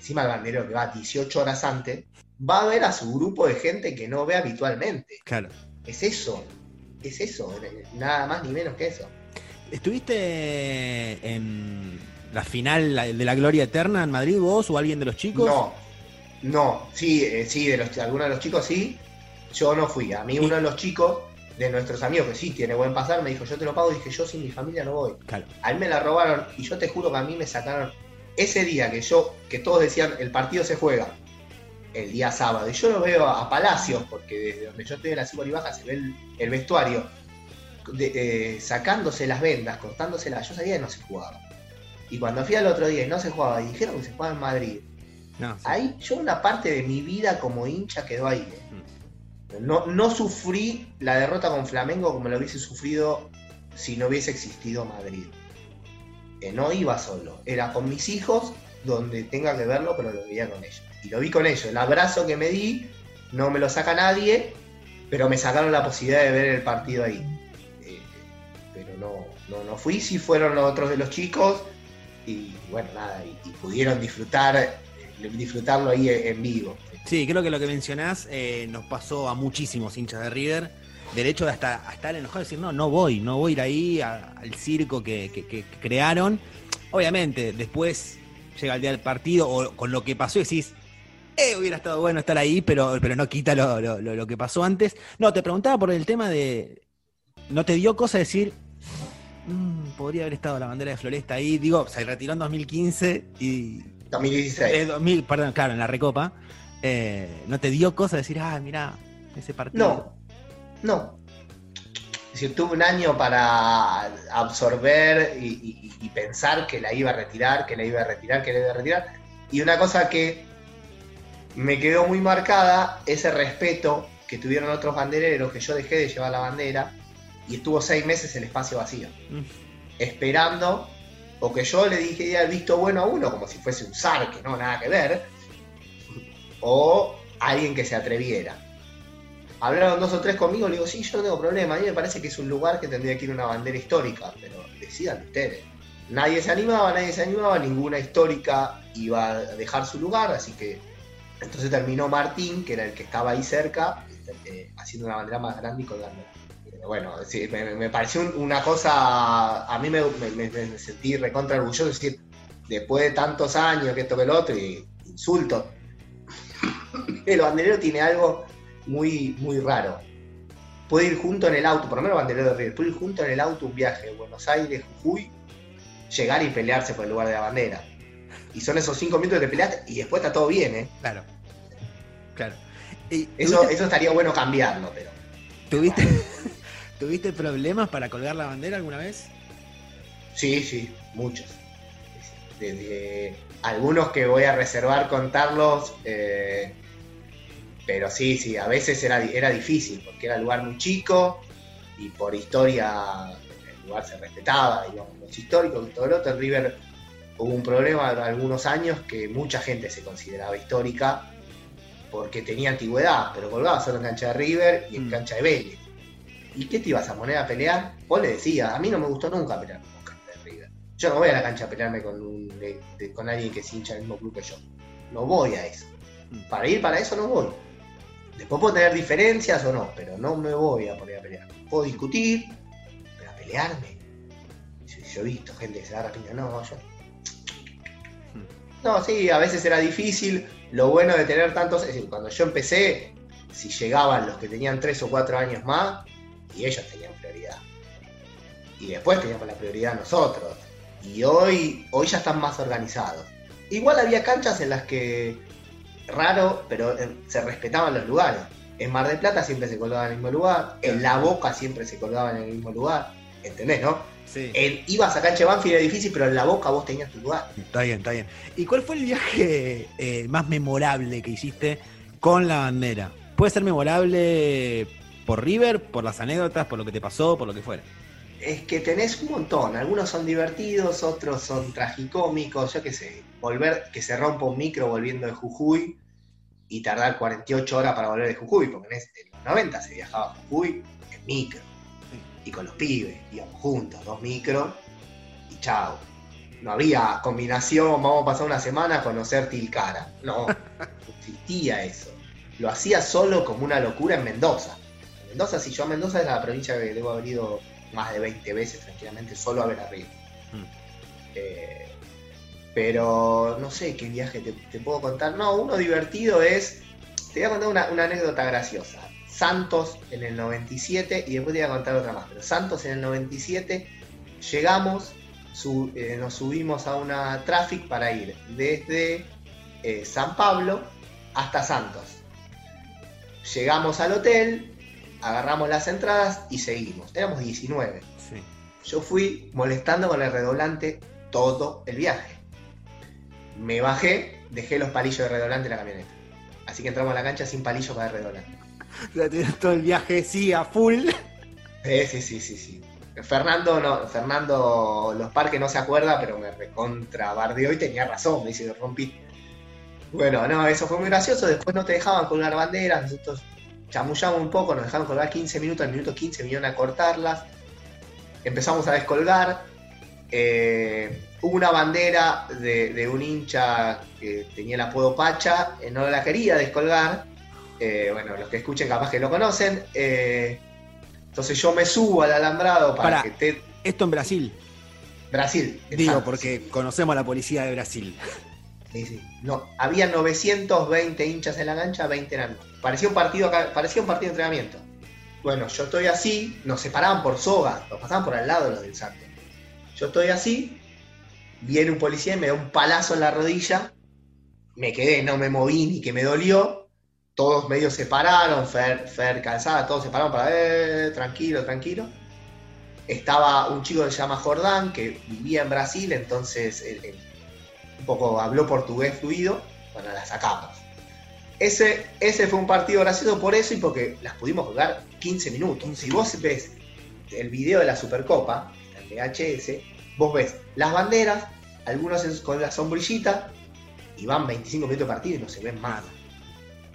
encima el banderero que va 18 horas antes, va a ver a su grupo de gente que no ve habitualmente. Claro. Es eso, es eso, nada más ni menos que eso. ¿Estuviste en la final de la Gloria Eterna en Madrid vos o alguien de los chicos? No, no, sí, eh, sí, de los, algunos de los chicos sí, yo no fui. A mí uno de los chicos, de nuestros amigos que sí tiene buen pasar, me dijo, yo te lo pago, y dije, yo sin mi familia no voy. Claro. A mí me la robaron y yo te juro que a mí me sacaron ese día que yo, que todos decían, el partido se juega, el día sábado, y yo lo veo a, Palacios, porque desde donde yo estoy en la Cibor y Baja se ve el, el vestuario, de- eh, sacándose las vendas, cortándoselas, yo sabía que no se jugaba. Y cuando fui al otro día y no se jugaba, y dijeron que se jugaba en Madrid, No, sí. ahí yo una parte de mi vida como hincha quedó ahí. ¿eh? No, no sufrí la derrota con Flamengo como lo hubiese sufrido si no hubiese existido Madrid. Eh, no iba solo, era con mis hijos donde tenga que verlo, pero lo veía con ellos. Y lo vi con ellos. El abrazo que me di no me lo saca nadie, pero me sacaron la posibilidad de ver el partido ahí. Eh, pero no, no, no fui, si fueron los otros de los chicos y bueno, nada, y, y pudieron disfrutar, eh, disfrutarlo ahí en vivo. Sí, creo que lo que mencionás eh, nos pasó a muchísimos hinchas de River. Del hecho de hasta, estar enojado y decir, no, no voy, no voy a ir ahí a- al circo que, que- que crearon. Obviamente, después llega el día del partido o con lo que pasó y decís, eh, hubiera estado bueno estar ahí, pero, pero no quita lo, lo- lo- que pasó antes. No, te preguntaba por el tema de, ¿no te dio cosa decir, "Mm, podría haber estado la bandera de Floresta ahí? Digo, se retiró en 2015 y 2016. eh, 2000, perdón, claro, en la Recopa. Eh, ¿No te dio cosa decir, ah, mira, ese partido? No, no. Es decir, tuve un año para absorber y, y- y pensar que la iba a retirar, que la iba a retirar, que la iba a retirar. Y una cosa que me quedó muy marcada, ese respeto que tuvieron otros bandereros, que yo dejé de llevar la bandera y estuvo seis meses el espacio vacío, Mm. esperando, o que yo le dije el visto bueno a uno, como si fuese un zar, que no, nada que ver, o alguien que se atreviera. Hablaron dos o tres conmigo, le digo, sí, yo no tengo problema, a mí me parece que es un lugar que tendría que ir una bandera histórica, pero decidan ustedes. Nadie se animaba, nadie se animaba, ninguna histórica iba a dejar su lugar, así que entonces terminó Martín, que era el que estaba ahí cerca, eh, haciendo una bandera más grande y colgando. bueno, me, pareció una cosa, a mí me, sentí recontra orgulloso, es decir, después de tantos años que esto que el otro, y insulto, el banderero tiene algo muy, muy raro. Puede ir junto en el auto, por lo menos banderero de River, puede ir junto en el auto un viaje de Buenos Aires, Jujuy, llegar y pelearse por el lugar de la bandera. Y son esos cinco minutos de pelear y después está todo bien, ¿eh? Claro. Claro. eso, eso estaría bueno cambiarlo, pero. ¿Tuviste, ¿Tuviste problemas para colgar la bandera alguna vez? Sí, sí, muchos. Desde algunos que voy a reservar contarlos, eh, pero sí, sí, a veces era, era difícil, porque era un lugar muy chico y por historia el lugar se respetaba, digamos, los históricos y todo lo otro. River hubo un problema hace algunos años que mucha gente se consideraba histórica porque tenía antigüedad, pero colgaba solo en cancha de River y en mm. cancha de Vélez. ¿Y qué te ibas a poner a pelear? Vos le decías, a mí no me gustó nunca pelear con cancha de River. Yo no voy a la cancha a pelearme con, un, con alguien que se hincha el mismo club que yo. No voy a eso. Mm. Para ir para eso no voy. Después puedo tener diferencias o no, pero no me voy a poner a pelear. Puedo discutir, pero a pelearme. Yo he visto gente que se agarra piña, no, yo. No, sí, a veces era difícil, lo bueno de tener tantos, es decir, cuando yo empecé, si llegaban los que tenían tres o cuatro años más, y ellos tenían prioridad. Y después teníamos la prioridad nosotros. Y hoy, hoy ya están más organizados. Igual había canchas en las que, raro, pero eh, se respetaban los lugares. En Mar del Plata siempre se colgaba en el mismo lugar, en La Boca siempre se colgaba en el mismo lugar. ¿Entendés, no? Sí. ibas a cancha Banfield era difícil, pero en La Boca vos tenías tu lugar. Está bien, está bien. ¿Y cuál fue el viaje eh, más memorable que hiciste con la bandera? ¿Puede ser memorable por River, por las anécdotas, por lo que te pasó, por lo que fuera? Es que tenés un montón. Algunos son divertidos, otros son tragicómicos. Yo qué sé, volver, que se rompa un micro volviendo de Jujuy y tardar 48 horas para volver de Jujuy, porque en los 90 se viajaba a Jujuy en micro y con los pibes, íbamos juntos, dos micros, y chao. No había combinación, vamos a pasar una semana a conocer Tilcara. No, no existía eso. Lo hacía solo como una locura en Mendoza. En Mendoza, si yo a Mendoza es la provincia que debo haber ido más de 20 veces tranquilamente, solo a ver arriba. Mm. Eh, pero no sé qué viaje te, puedo contar. No, uno divertido es. Te voy a contar una, una anécdota graciosa. Santos en el 97 y después te voy a contar otra más. Pero Santos en el 97 llegamos, eh, nos subimos a una traffic para ir desde eh, San Pablo hasta Santos. Llegamos al hotel, agarramos las entradas y seguimos. Éramos 19. Yo fui molestando con el redoblante todo el viaje. Me bajé, dejé los palillos de redoblante en la camioneta. Así que entramos a la cancha sin palillos para el redoblante. todo el viaje, sí, a full. Sí, sí, sí, sí, sí. Fernando, no, Fernando Los Parques no se acuerda, pero me recontra bardeó y tenía razón, me dice, rompí. Bueno, no, eso fue muy gracioso. Después no te dejaban colgar banderas, nosotros chamullamos un poco, nos dejaron colgar 15 minutos, al minuto 15 vinieron a cortarlas. Empezamos a descolgar. Eh, una bandera de, un hincha que tenía el apodo Pacha, eh, no la quería descolgar eh, bueno, los que escuchen capaz que lo conocen. Eh, entonces yo me subo al alambrado para, que te... Esto en Brasil. Brasil. Digo, porque conocemos a la policía de Brasil. Sí, sí. No, había 920 hinchas en la cancha, 20 eran. Parecía un partido, parecía un partido de entrenamiento. Bueno, yo estoy así, nos separaban por soga, nos pasaban por al lado los del Santo. Yo estoy así, viene un policía y me da un palazo en la rodilla, me quedé, no me moví ni que me dolió, todos medio se pararon, Fer, Fer Calzada, todos se pararon para, ver, tranquilo, tranquilo. Estaba un chico que se llama Jordán, que vivía en Brasil, entonces un poco habló portugués fluido, bueno, la sacamos. Ese, ese fue un partido gracioso por eso y porque las pudimos jugar 15 minutos. Si vos ves el video de la Supercopa, el VHS, vos ves las banderas, algunos con la sombrillita, y van 25 minutos de partido y no se ven más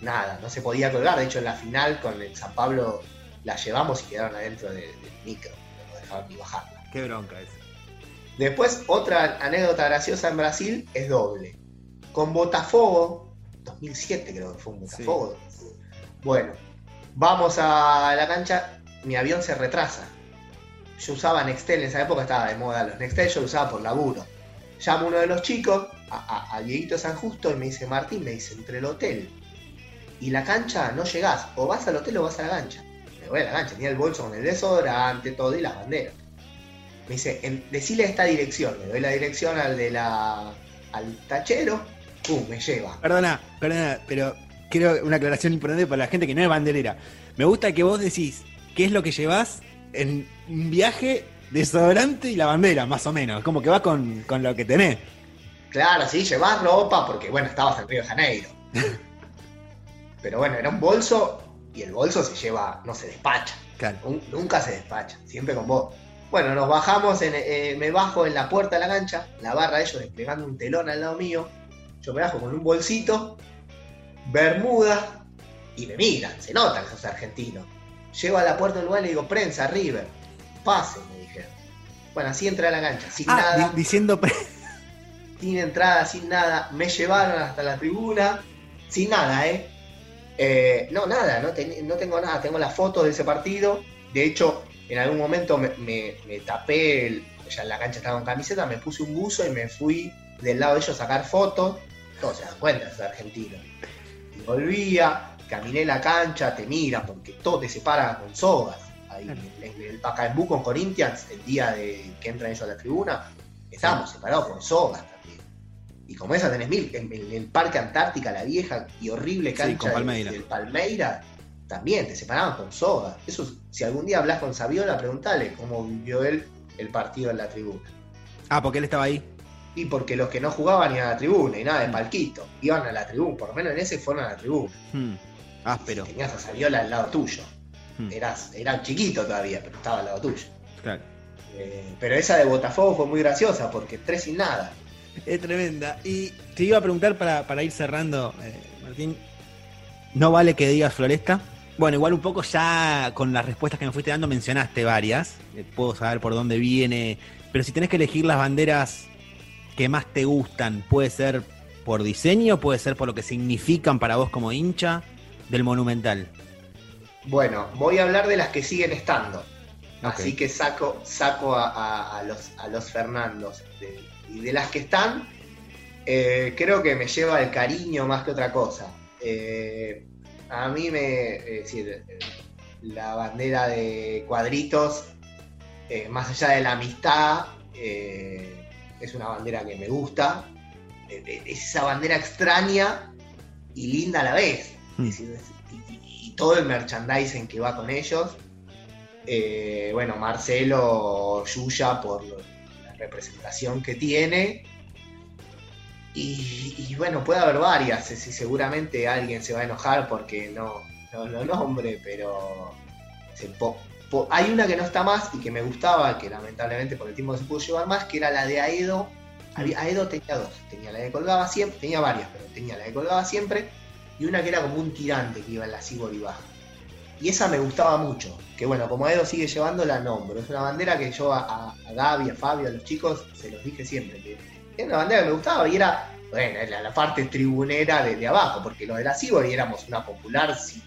nada, no se podía colgar. De hecho, en la final con el San Pablo la llevamos y quedaron adentro del, micro, no dejaban ni bajarla. Qué bronca esa. Después, otra anécdota graciosa en Brasil es doble. Con Botafogo, 2007 creo que fue un Botafogo. Bueno, vamos a la cancha, mi avión se retrasa. Yo usaba Nextel, en esa época estaba de moda los Nextel, yo lo usaba por laburo. Llamo a uno de los chicos, a, a, a Dieguito San Justo, y me dice, Martín, me dice, entre el hotel y la cancha no llegás, o vas al hotel o vas a la cancha. Me voy a la cancha, tenía el bolso con el desodorante, todo y las banderas. Me dice, en, decile esta dirección, le doy la dirección al de la. al tachero, pum, me lleva. Perdona, perdona, pero quiero una aclaración importante para la gente que no es banderera. Me gusta que vos decís qué es lo que llevas en un viaje, desodorante y la bandera, más o menos. Como que va con, con lo que tenés. Claro, sí, llevas ropa, porque bueno, estabas en Río de Janeiro. Pero bueno, era un bolso y el bolso se lleva, no se despacha. Claro. Nunca se despacha, siempre con vos. Bueno, nos bajamos, en, eh, me bajo en la puerta de la cancha, la barra de ellos desplegando un telón al lado mío. Yo me bajo con un bolsito, bermuda, y me miran, se nota que sos argentino. Llego a la puerta del lugar y le digo, prensa, River, pase, me dijeron. Bueno, así entré a la cancha, sin Ah, nada, di- diciendo. sin entrada, sin nada. Me llevaron hasta la tribuna, sin nada, ¿eh? Eh, no, nada, no, ten- no tengo nada. Tengo las fotos de ese partido. De hecho, en algún momento me, me- me tapé, el- ya en la cancha estaba en camiseta, me puse un buzo y me fui del lado de ellos a sacar fotos. Todos se dan cuenta, es argentino. Y volvía, caminé la cancha, te miran, porque todo te separa con sogas. Ahí, en el Pacaembu con Corinthians, el día de que entran ellos a la tribuna, estábamos separados con sogas también. Y como esa tenés mil, en el, el Parque Antártica, la vieja y horrible Sí, cancha del- Palmeira. del Palmeira, también te separaban con sogas. Eso, si algún día hablas con Saviola, preguntale cómo vivió él el partido en la tribuna. Ah, porque él estaba ahí. Y porque los que no jugaban iban a la tribuna y nada Mm. de palquito, iban a la tribuna, por lo menos en ese fueron a la tribuna. Hmm. Áspero. Y tenías a Saviola al lado tuyo. Hmm. Eras, era chiquito todavía, pero estaba al lado tuyo. Claro. Eh, pero esa de Botafogo fue muy graciosa porque tres sin nada. Es tremenda. Y te iba a preguntar para, para ir cerrando, eh, Martín. No vale que digas Floresta. Bueno, igual un poco ya con las respuestas que me fuiste dando mencionaste varias. Eh, puedo saber por dónde viene. Pero si tenés que elegir las banderas que más te gustan, puede ser por diseño, puede ser por lo que significan para vos como hincha del Monumental. Bueno, voy a hablar de las que siguen estando. Así que saco, saco a, a- a los, a los Fernandos. De- y de las que están, eh, creo que me lleva el cariño más que otra cosa. Eh, a mí me. Es decir, la bandera de cuadritos, eh, más allá de la amistad, es una bandera que me gusta. Es esa bandera extraña y linda a la vez. Y, todo el merchandising que va con ellos. Eh, bueno, Marcelo Yuya por la representación que tiene. Y, bueno, puede haber varias. decir, seguramente alguien se va a enojar porque no, no lo nombre, pero hay una que no está más y que me gustaba, que lamentablemente por el tiempo no se pudo llevar más, que era la de Aedo. Aedo tenía dos, tenía la de colgaba siempre, tenía varias, pero tenía la de colgaba siempre y una que era como un tirante que iba en la Cibor y baja. Y esa me gustaba mucho. Que bueno, como Edo sigue llevando la nombro. Es una bandera que yo a, Gaby, a Fabio, a los chicos, se los dije siempre. Que era una bandera que me gustaba y era, bueno, era la parte tribunera de, de abajo, porque los de la Cibor éramos una popular sin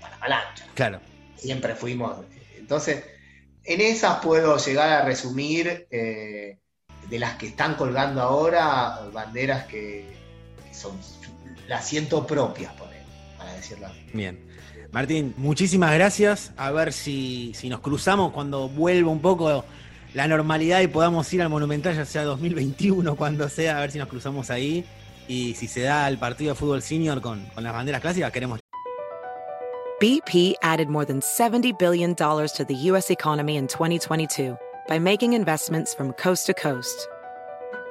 para palancha. Claro. Siempre fuimos. Entonces, en esas puedo llegar a resumir eh, de las que están colgando ahora, banderas que, que son, las siento propias, por él, para decirlo así. Bien. Martín, muchísimas gracias. A ver si, si nos cruzamos cuando vuelva un poco la normalidad y podamos ir al Monumental, ya sea 2021, cuando sea, a ver si nos cruzamos ahí. Y si se da el partido de fútbol senior con, con las banderas clásicas, queremos. BP added more than $70 billion to the U.S. economy in 2022 by making investments from coast to coast.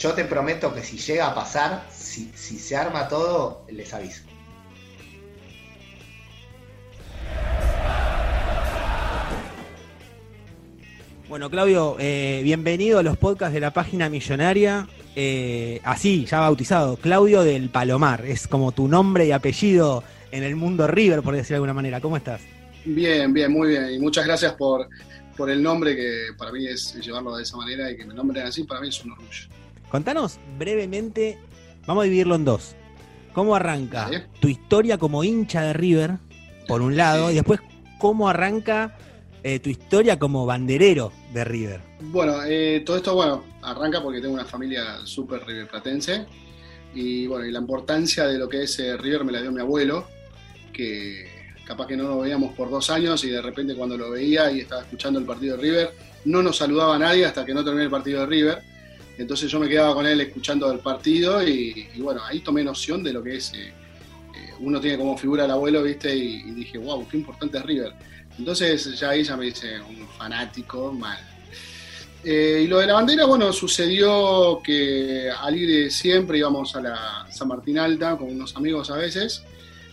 Yo te prometo que si llega a pasar, si, si se arma todo, les aviso. Bueno, Claudio, eh, bienvenido a los podcasts de la página millonaria. Eh, así, ya bautizado, Claudio del Palomar. Es como tu nombre y apellido en el mundo River, por decirlo de alguna manera. ¿Cómo estás? Bien, bien, muy bien. Y muchas gracias por, por el nombre, que para mí es llevarlo de esa manera y que me nombren así, para mí es un orgullo. Contanos brevemente, vamos a dividirlo en dos. ¿Cómo arranca tu historia como hincha de River, por un lado, Sí. y después cómo arranca eh, tu historia como banderero de River? Bueno, eh, todo esto, bueno, arranca porque tengo una familia súper riverplatense y bueno, y la importancia de lo que es eh, River me la dio mi abuelo, que capaz que no lo veíamos por dos años y de repente cuando lo veía y estaba escuchando el partido de River, no nos saludaba a nadie hasta que no terminé el partido de River. Entonces yo me quedaba con él escuchando el partido y, bueno, ahí tomé noción de lo que es, eh, eh, uno tiene como figura al abuelo, ¿viste? Y, y dije, wow, qué importante es River. Entonces ya ahí ya me dice un fanático mal. Eh, y lo de la bandera, bueno, sucedió que al ir siempre íbamos a la San Martín Alta con unos amigos a veces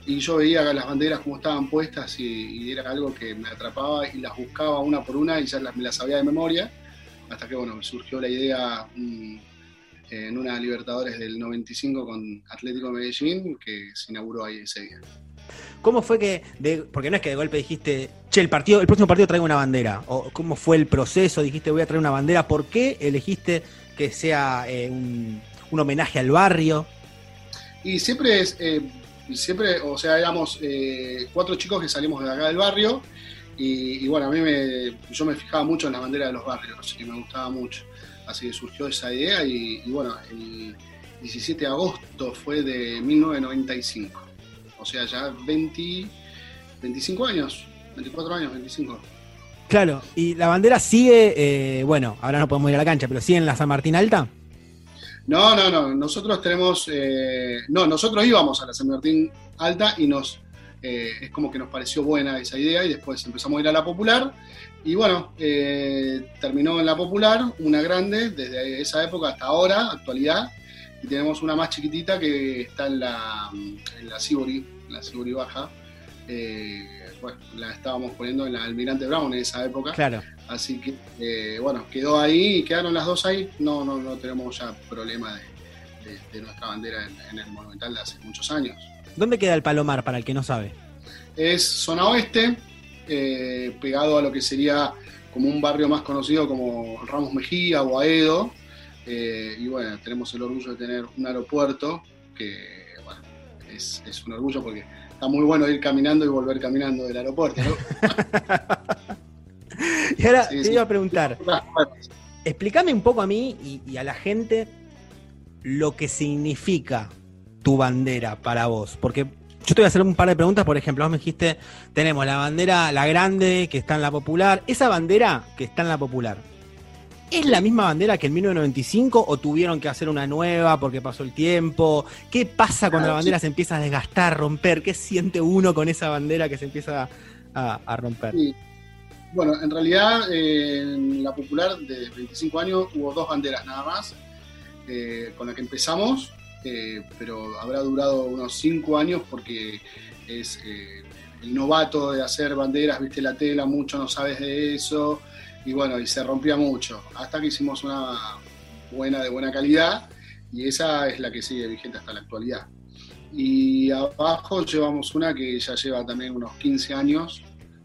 y yo veía las banderas como estaban puestas y, y era algo que me atrapaba y las buscaba una por una y ya las, me las sabía de memoria hasta que bueno, me surgió la idea mm, en una Libertadores del 95 con Atlético de Medellín que se inauguró ahí ese día. ¿Cómo fue que, de- porque no es que de golpe dijiste, che, el partido, el próximo partido traigo una bandera? ¿O cómo fue el proceso? Dijiste, voy a traer una bandera. ¿Por qué elegiste que sea eh, un, un homenaje al barrio? Y siempre es, eh, siempre, o sea, éramos eh, cuatro chicos que salimos de acá del barrio y, y bueno, a mí me, yo me fijaba mucho en la bandera de los barrios y me gustaba mucho. Así que surgió esa idea y, y bueno, el 17 de agosto fue de 1995. O sea, ya 20, 25 años, 24 años, 25. Claro, y la bandera sigue, eh, bueno, ahora no podemos ir a la cancha, pero sigue en la San Martín Alta. No, no, no. Nosotros tenemos. eh, no, nosotros íbamos a la San Martín Alta y nos. Eh, es como que nos pareció buena esa idea y después empezamos a ir a la popular. Y bueno, eh, terminó en la popular, una grande, desde esa época hasta ahora, actualidad. Y tenemos una más chiquitita que está en la, en la Sibori, en la Sibori Baja. Eh, bueno, la estábamos poniendo en la Almirante Brown en esa época. Claro. Así que, eh, bueno, quedó ahí y quedaron las dos ahí. No, no, no tenemos ya problema de, de- de nuestra bandera en, en el Monumental de hace muchos años. ¿Dónde queda el Palomar, para el que no sabe? Es zona oeste, eh, pegado a lo que sería como un barrio más conocido como Ramos Mejía o Aedo. Eh, y bueno, tenemos el orgullo de tener un aeropuerto que, bueno, es, es un orgullo porque está muy bueno ir caminando y volver caminando del aeropuerto, ¿no? Y ahora Sí, te sí. iba a preguntar, explícame un poco a mí y, y a la gente lo que significa tu bandera para vos. Porque yo te voy a hacer un par de preguntas. Por ejemplo, vos me dijiste, tenemos la bandera, la grande, que está en la popular. Esa bandera que está en la popular, ¿Es la misma bandera que en 1995 o tuvieron que hacer una nueva porque pasó el tiempo? ¿Qué pasa cuando Ah, la bandera sí. se empieza a desgastar, romper? ¿Qué siente uno con esa bandera que se empieza a, a romper? Sí. Bueno, en realidad eh, en la popular de 25 años hubo dos banderas nada más eh, con la que empezamos, eh, pero habrá durado unos 5 años porque es eh, el novato de hacer banderas, viste la tela, mucho no sabes de eso, y bueno, y se rompía mucho, hasta que hicimos una buena, de buena calidad, y esa es la que sigue vigente hasta la actualidad. Y abajo llevamos una que ya lleva también unos 15 años,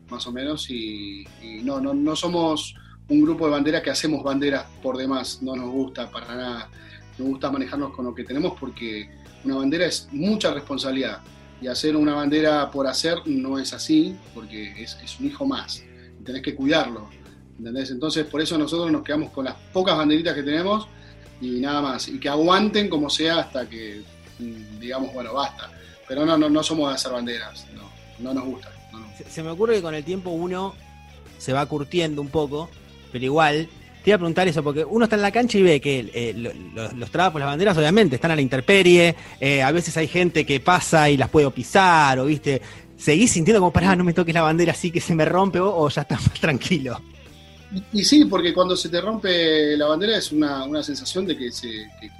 más o menos, y, y no, no, no somos un grupo de banderas que hacemos banderas por demás, no nos gusta para nada, nos gusta manejarnos con lo que tenemos porque una bandera es mucha responsabilidad y hacer una bandera por hacer no es así, porque es, un hijo más, y tenés que cuidarlo, ¿entendés? Entonces por eso nosotros nos quedamos con las pocas banderitas que tenemos y nada más, y que aguanten como sea hasta que mm, digamos, bueno, basta. Pero no, no, no somos de hacer banderas, no, no nos gusta. no nos Se, se me ocurre que con el tiempo uno se va curtiendo un poco, pero igual. Te iba a preguntar eso, porque uno está en la cancha y ve que eh, lo- lo- los trapos, las banderas, obviamente, están a la intemperie. eh, a veces hay gente que pasa y las puede pisar, o viste. ¿Seguís sintiendo como, pará, no me toques la bandera así que se me rompe, o, o ya estás más tranquilo? Y, sí, porque cuando se te rompe la bandera es una, una sensación de que, se,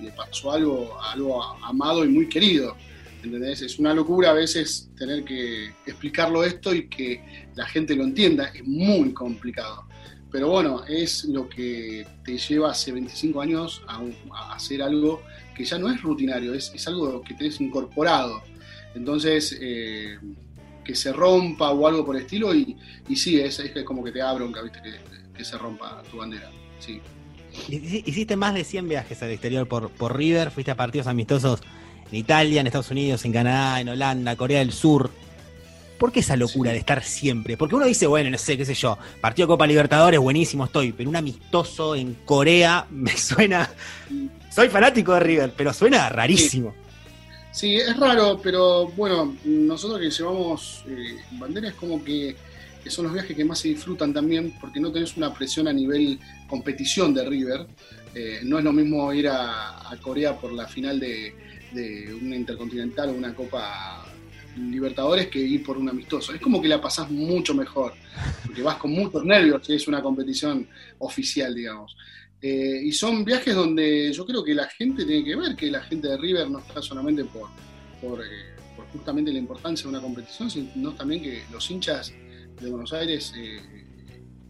le pasó algo, algo amado y muy querido. ¿Entendés? Es una locura a veces tener que explicarlo esto y que la gente lo entienda. Es muy complicado. Pero bueno, es lo que te lleva hace 25 años a, hacer algo que ya no es rutinario, es, algo que tenés incorporado. Entonces, eh, que se rompa o algo por el estilo, y, y sí, es, es como que te da bronca, ¿viste? Que, se rompa tu bandera. Sí. Hici- Hiciste más de 100 viajes al exterior por, por River, fuiste a partidos amistosos en Italia, en Estados Unidos, en Canadá, en Holanda, Corea del Sur. ¿Por qué esa locura Sí. de estar siempre? Porque uno dice, bueno, no sé, qué sé yo, partido Copa Libertadores, buenísimo estoy, pero un amistoso en Corea me suena... Soy fanático de River, pero suena rarísimo. Sí, es raro, pero bueno, nosotros que llevamos eh, bandera es como que, que son los viajes que más se disfrutan también, porque no tenés una presión a nivel competición de River. Eh, no es lo mismo ir a, a Corea por la final de, de una intercontinental o una Copa Libertadores que ir por un amistoso. Es como que la pasás mucho mejor, porque vas con muchos nervios es una competición oficial, digamos. Eh, y son viajes donde yo creo que la gente tiene que ver que la gente de River no está solamente por, por, eh, justamente la importancia de una competición, sino también que los hinchas de Buenos Aires eh,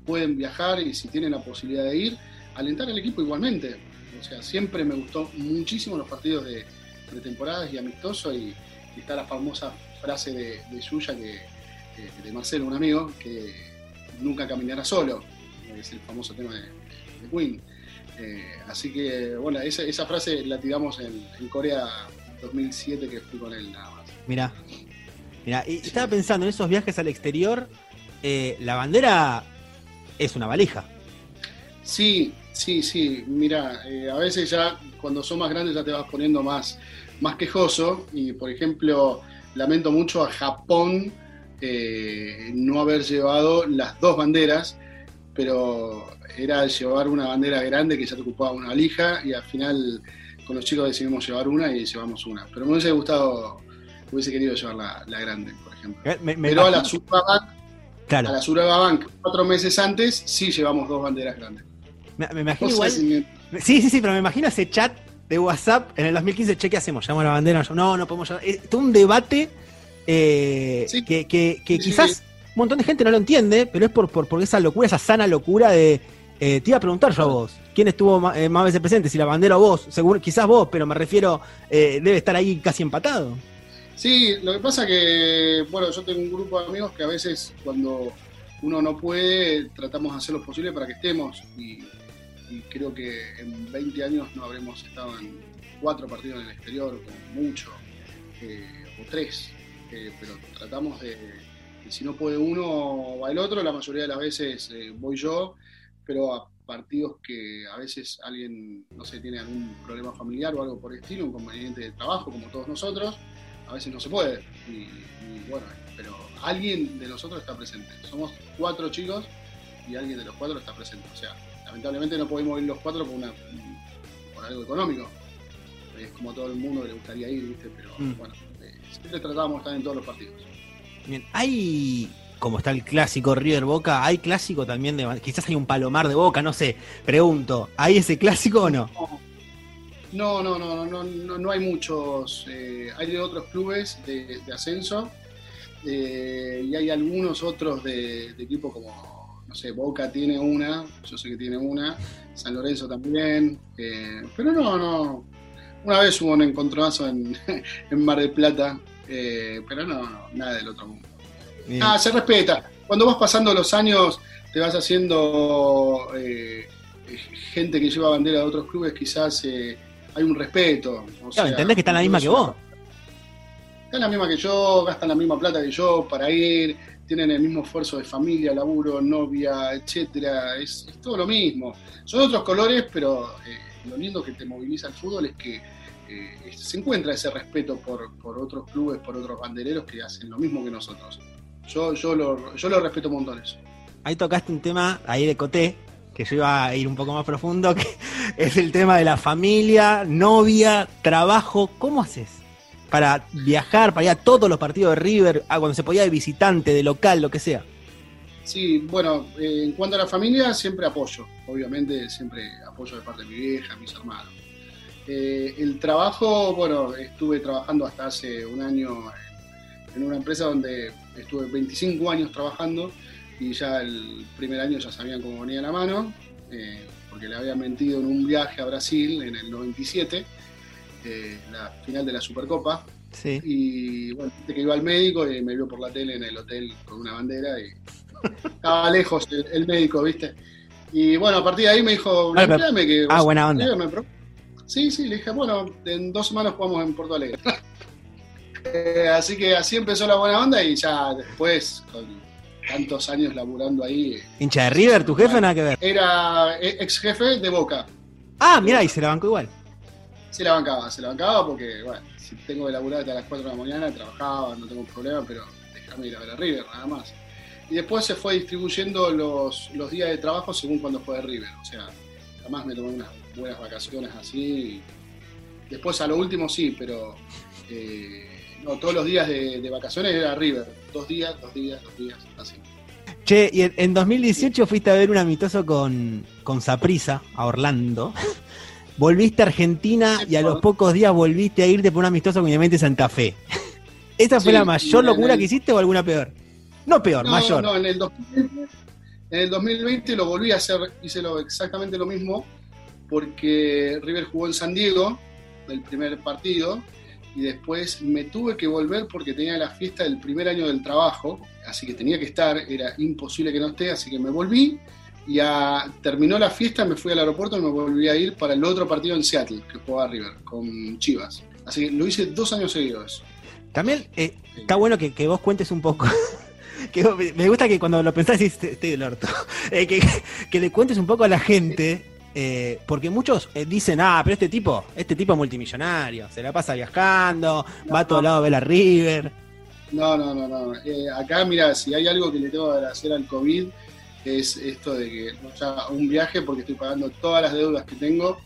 pueden viajar y si tienen la posibilidad de ir, alentar al equipo igualmente. O sea, siempre me gustó muchísimo los partidos de pretemporadas y amistosos y, y está la famosa frase de, de Yuya, que, que- de Marcelo, un amigo, que nunca caminará solo, es el famoso tema de, de Queen. Eh, así que, bueno, esa, esa frase la tiramos en, en Corea 2007 que fui con él nada más. Mirá. Mirá, y estaba pensando en esos viajes al exterior, eh, la bandera es una valija. Sí, sí, sí. Mira, eh, a veces ya cuando son más grandes ya te vas poniendo más, más quejoso. Y por ejemplo, lamento mucho a Japón eh, no haber llevado las dos banderas, pero era llevar una bandera grande que ya te ocupaba una valija y al final con los chicos decidimos llevar una y llevamos una. Pero me hubiese gustado, hubiese querido llevar la, la grande, por ejemplo. Eh, me- me Pero a la Surabank, claro, a la Surabank cuatro meses antes sí llevamos dos banderas grandes. me, me imagino No igual. sé si me- Sí, sí, sí, pero me imagino ese chat de WhatsApp en el 2015, che, ¿qué hacemos? ¿Llamamos a la bandera? No, no podemos llamar. Es un debate eh, Sí. que, que- que Sí, sí, quizás un montón de gente no lo entiende, pero es por, por, por esa locura, esa sana locura de... eh, te iba a preguntar yo a vos, ¿quién estuvo eh, más veces presente? Si la bandera o vos, seguro, quizás vos, pero me refiero, debe estar ahí casi empatado. Sí, lo que pasa que, bueno, yo tengo un grupo de amigos que a veces cuando uno no puede, tratamos de hacer lo posible para que estemos y, y creo que en 20 años no habremos estado en cuatro partidos en el exterior, como mucho, eh, o tres, eh, pero tratamos de, si no puede uno, va el otro, la mayoría de las veces eh, voy yo, pero a partidos que a veces alguien, no sé, tiene algún problema familiar o algo por el estilo, un inconveniente de trabajo, como todos nosotros, a veces no se puede. Pero alguien de nosotros está presente. Somos cuatro chicos y alguien de los cuatro está presente. O sea, lamentablemente no podemos ir los cuatro por, una, por algo económico. Es como a todo el mundo le gustaría ir, ¿viste? Pero Mm. bueno, eh, siempre tratábamos de estar en todos los partidos. Bien, hay, como está el clásico River Boca, hay clásico también de. Quizás hay un palomar de Boca, no sé. Pregunto, ¿hay ese clásico o no? No, no, no, no, no, no hay muchos. eh, hay de otros clubes de, de ascenso eh, y hay algunos otros de, de equipo como, no sé, Boca tiene una, yo sé que tiene una, San Lorenzo también, eh, pero no, no. Una vez hubo un encontronazo en, en Mar del Plata, eh, pero no, no, nada del otro mundo. Bien. Ah, se respeta. Cuando vas pasando los años, te vas haciendo eh, gente que lleva bandera de otros clubes, quizás eh, hay un respeto. o Claro, sea, entendés que está la misma que vos. Están la misma que yo, gastan la misma plata que yo para ir, tienen el mismo esfuerzo de familia, laburo, novia, etcétera. Es, todo lo mismo. Son otros colores, pero eh, lo lindo que te moviliza el fútbol es que eh, se encuentra ese respeto por, por otros clubes, por otros bandereros que hacen lo mismo que nosotros. Yo, yo, lo, yo lo respeto montones. Ahí tocaste un tema ahí de Coté, que yo iba a ir un poco más profundo, que es el tema de la familia, novia, trabajo. ¿Cómo haces? Para viajar, para ir a todos los partidos de River, a cuando se podía de visitante, de local, lo que sea. Sí, bueno, eh, en cuanto a la familia, siempre apoyo. Obviamente, siempre apoyo de parte de mi vieja, mis hermanos. Eh, el trabajo, bueno, estuve trabajando hasta hace un año en, una empresa donde estuve 25 años trabajando y ya el primer año ya sabían cómo venía la mano, eh, porque le había mentido en un viaje a Brasil en el 97, eh, la final de la Supercopa. Sí. Y bueno, que iba al médico y me vio por la tele en el hotel con una bandera y estaba lejos el, el médico, ¿viste? Y bueno, a partir de ahí me dijo, Ah, pero- "Limpiame que ah, buena onda. River", me pro- Sí, sí, le dije, bueno, en dos semanas jugamos en Porto Alegre. Eh, así que así empezó la buena onda y ya después, con tantos años laburando ahí, eh, ¿Hincha de River, tu jefe, nada que ver? era ex jefe de Boca. Ah, mirá, y se la bancó igual. Se la bancaba, se la bancaba porque, bueno, si tengo que laburar hasta las 4 de la mañana, trabajaba, no tengo problema, pero déjame ir a ver a River, nada más. Y después se fue distribuyendo los, los días de trabajo según cuando fue de River. O sea, jamás me tomé unas buenas vacaciones así. Después a lo último sí, pero eh, no, todos los días de, vacaciones era River. Dos días, dos días, dos días, así. Che, y en, en 2018 fuiste a ver un amistoso con, con Saprisa a Orlando. Volviste a Argentina y a los pocos días volviste a irte por un amistoso con Independiente Santa Fe. ¿Esa fue Sí, la mayor locura el- que hiciste o alguna peor? No peor, No, mayor. no, en el 2020, en el 2020 lo volví a hacer, hice lo, exactamente lo mismo, porque River jugó en San Diego, el primer partido, y después me tuve que volver porque tenía la fiesta del primer año del trabajo, así que tenía que estar, era imposible que no esté, así que me volví, y a- terminó la fiesta, me fui al aeropuerto y me volví a ir para el otro partido en Seattle, que jugaba River, con Chivas. Así que lo hice dos años seguidos. También eh, está bueno que, que vos cuentes un poco. que me gusta que cuando lo pensás decís, estoy del orto. Eh, que, que le cuentes un poco a la gente. eh, porque muchos dicen, ah, pero este tipo, este tipo es multimillonario, se la pasa viajando, va a todos lados a ver a River. No, no, no, no. Acá, mira, si hay algo que le tengo que agradecer al COVID, es esto de que sea un viaje porque estoy pagando todas las deudas que tengo.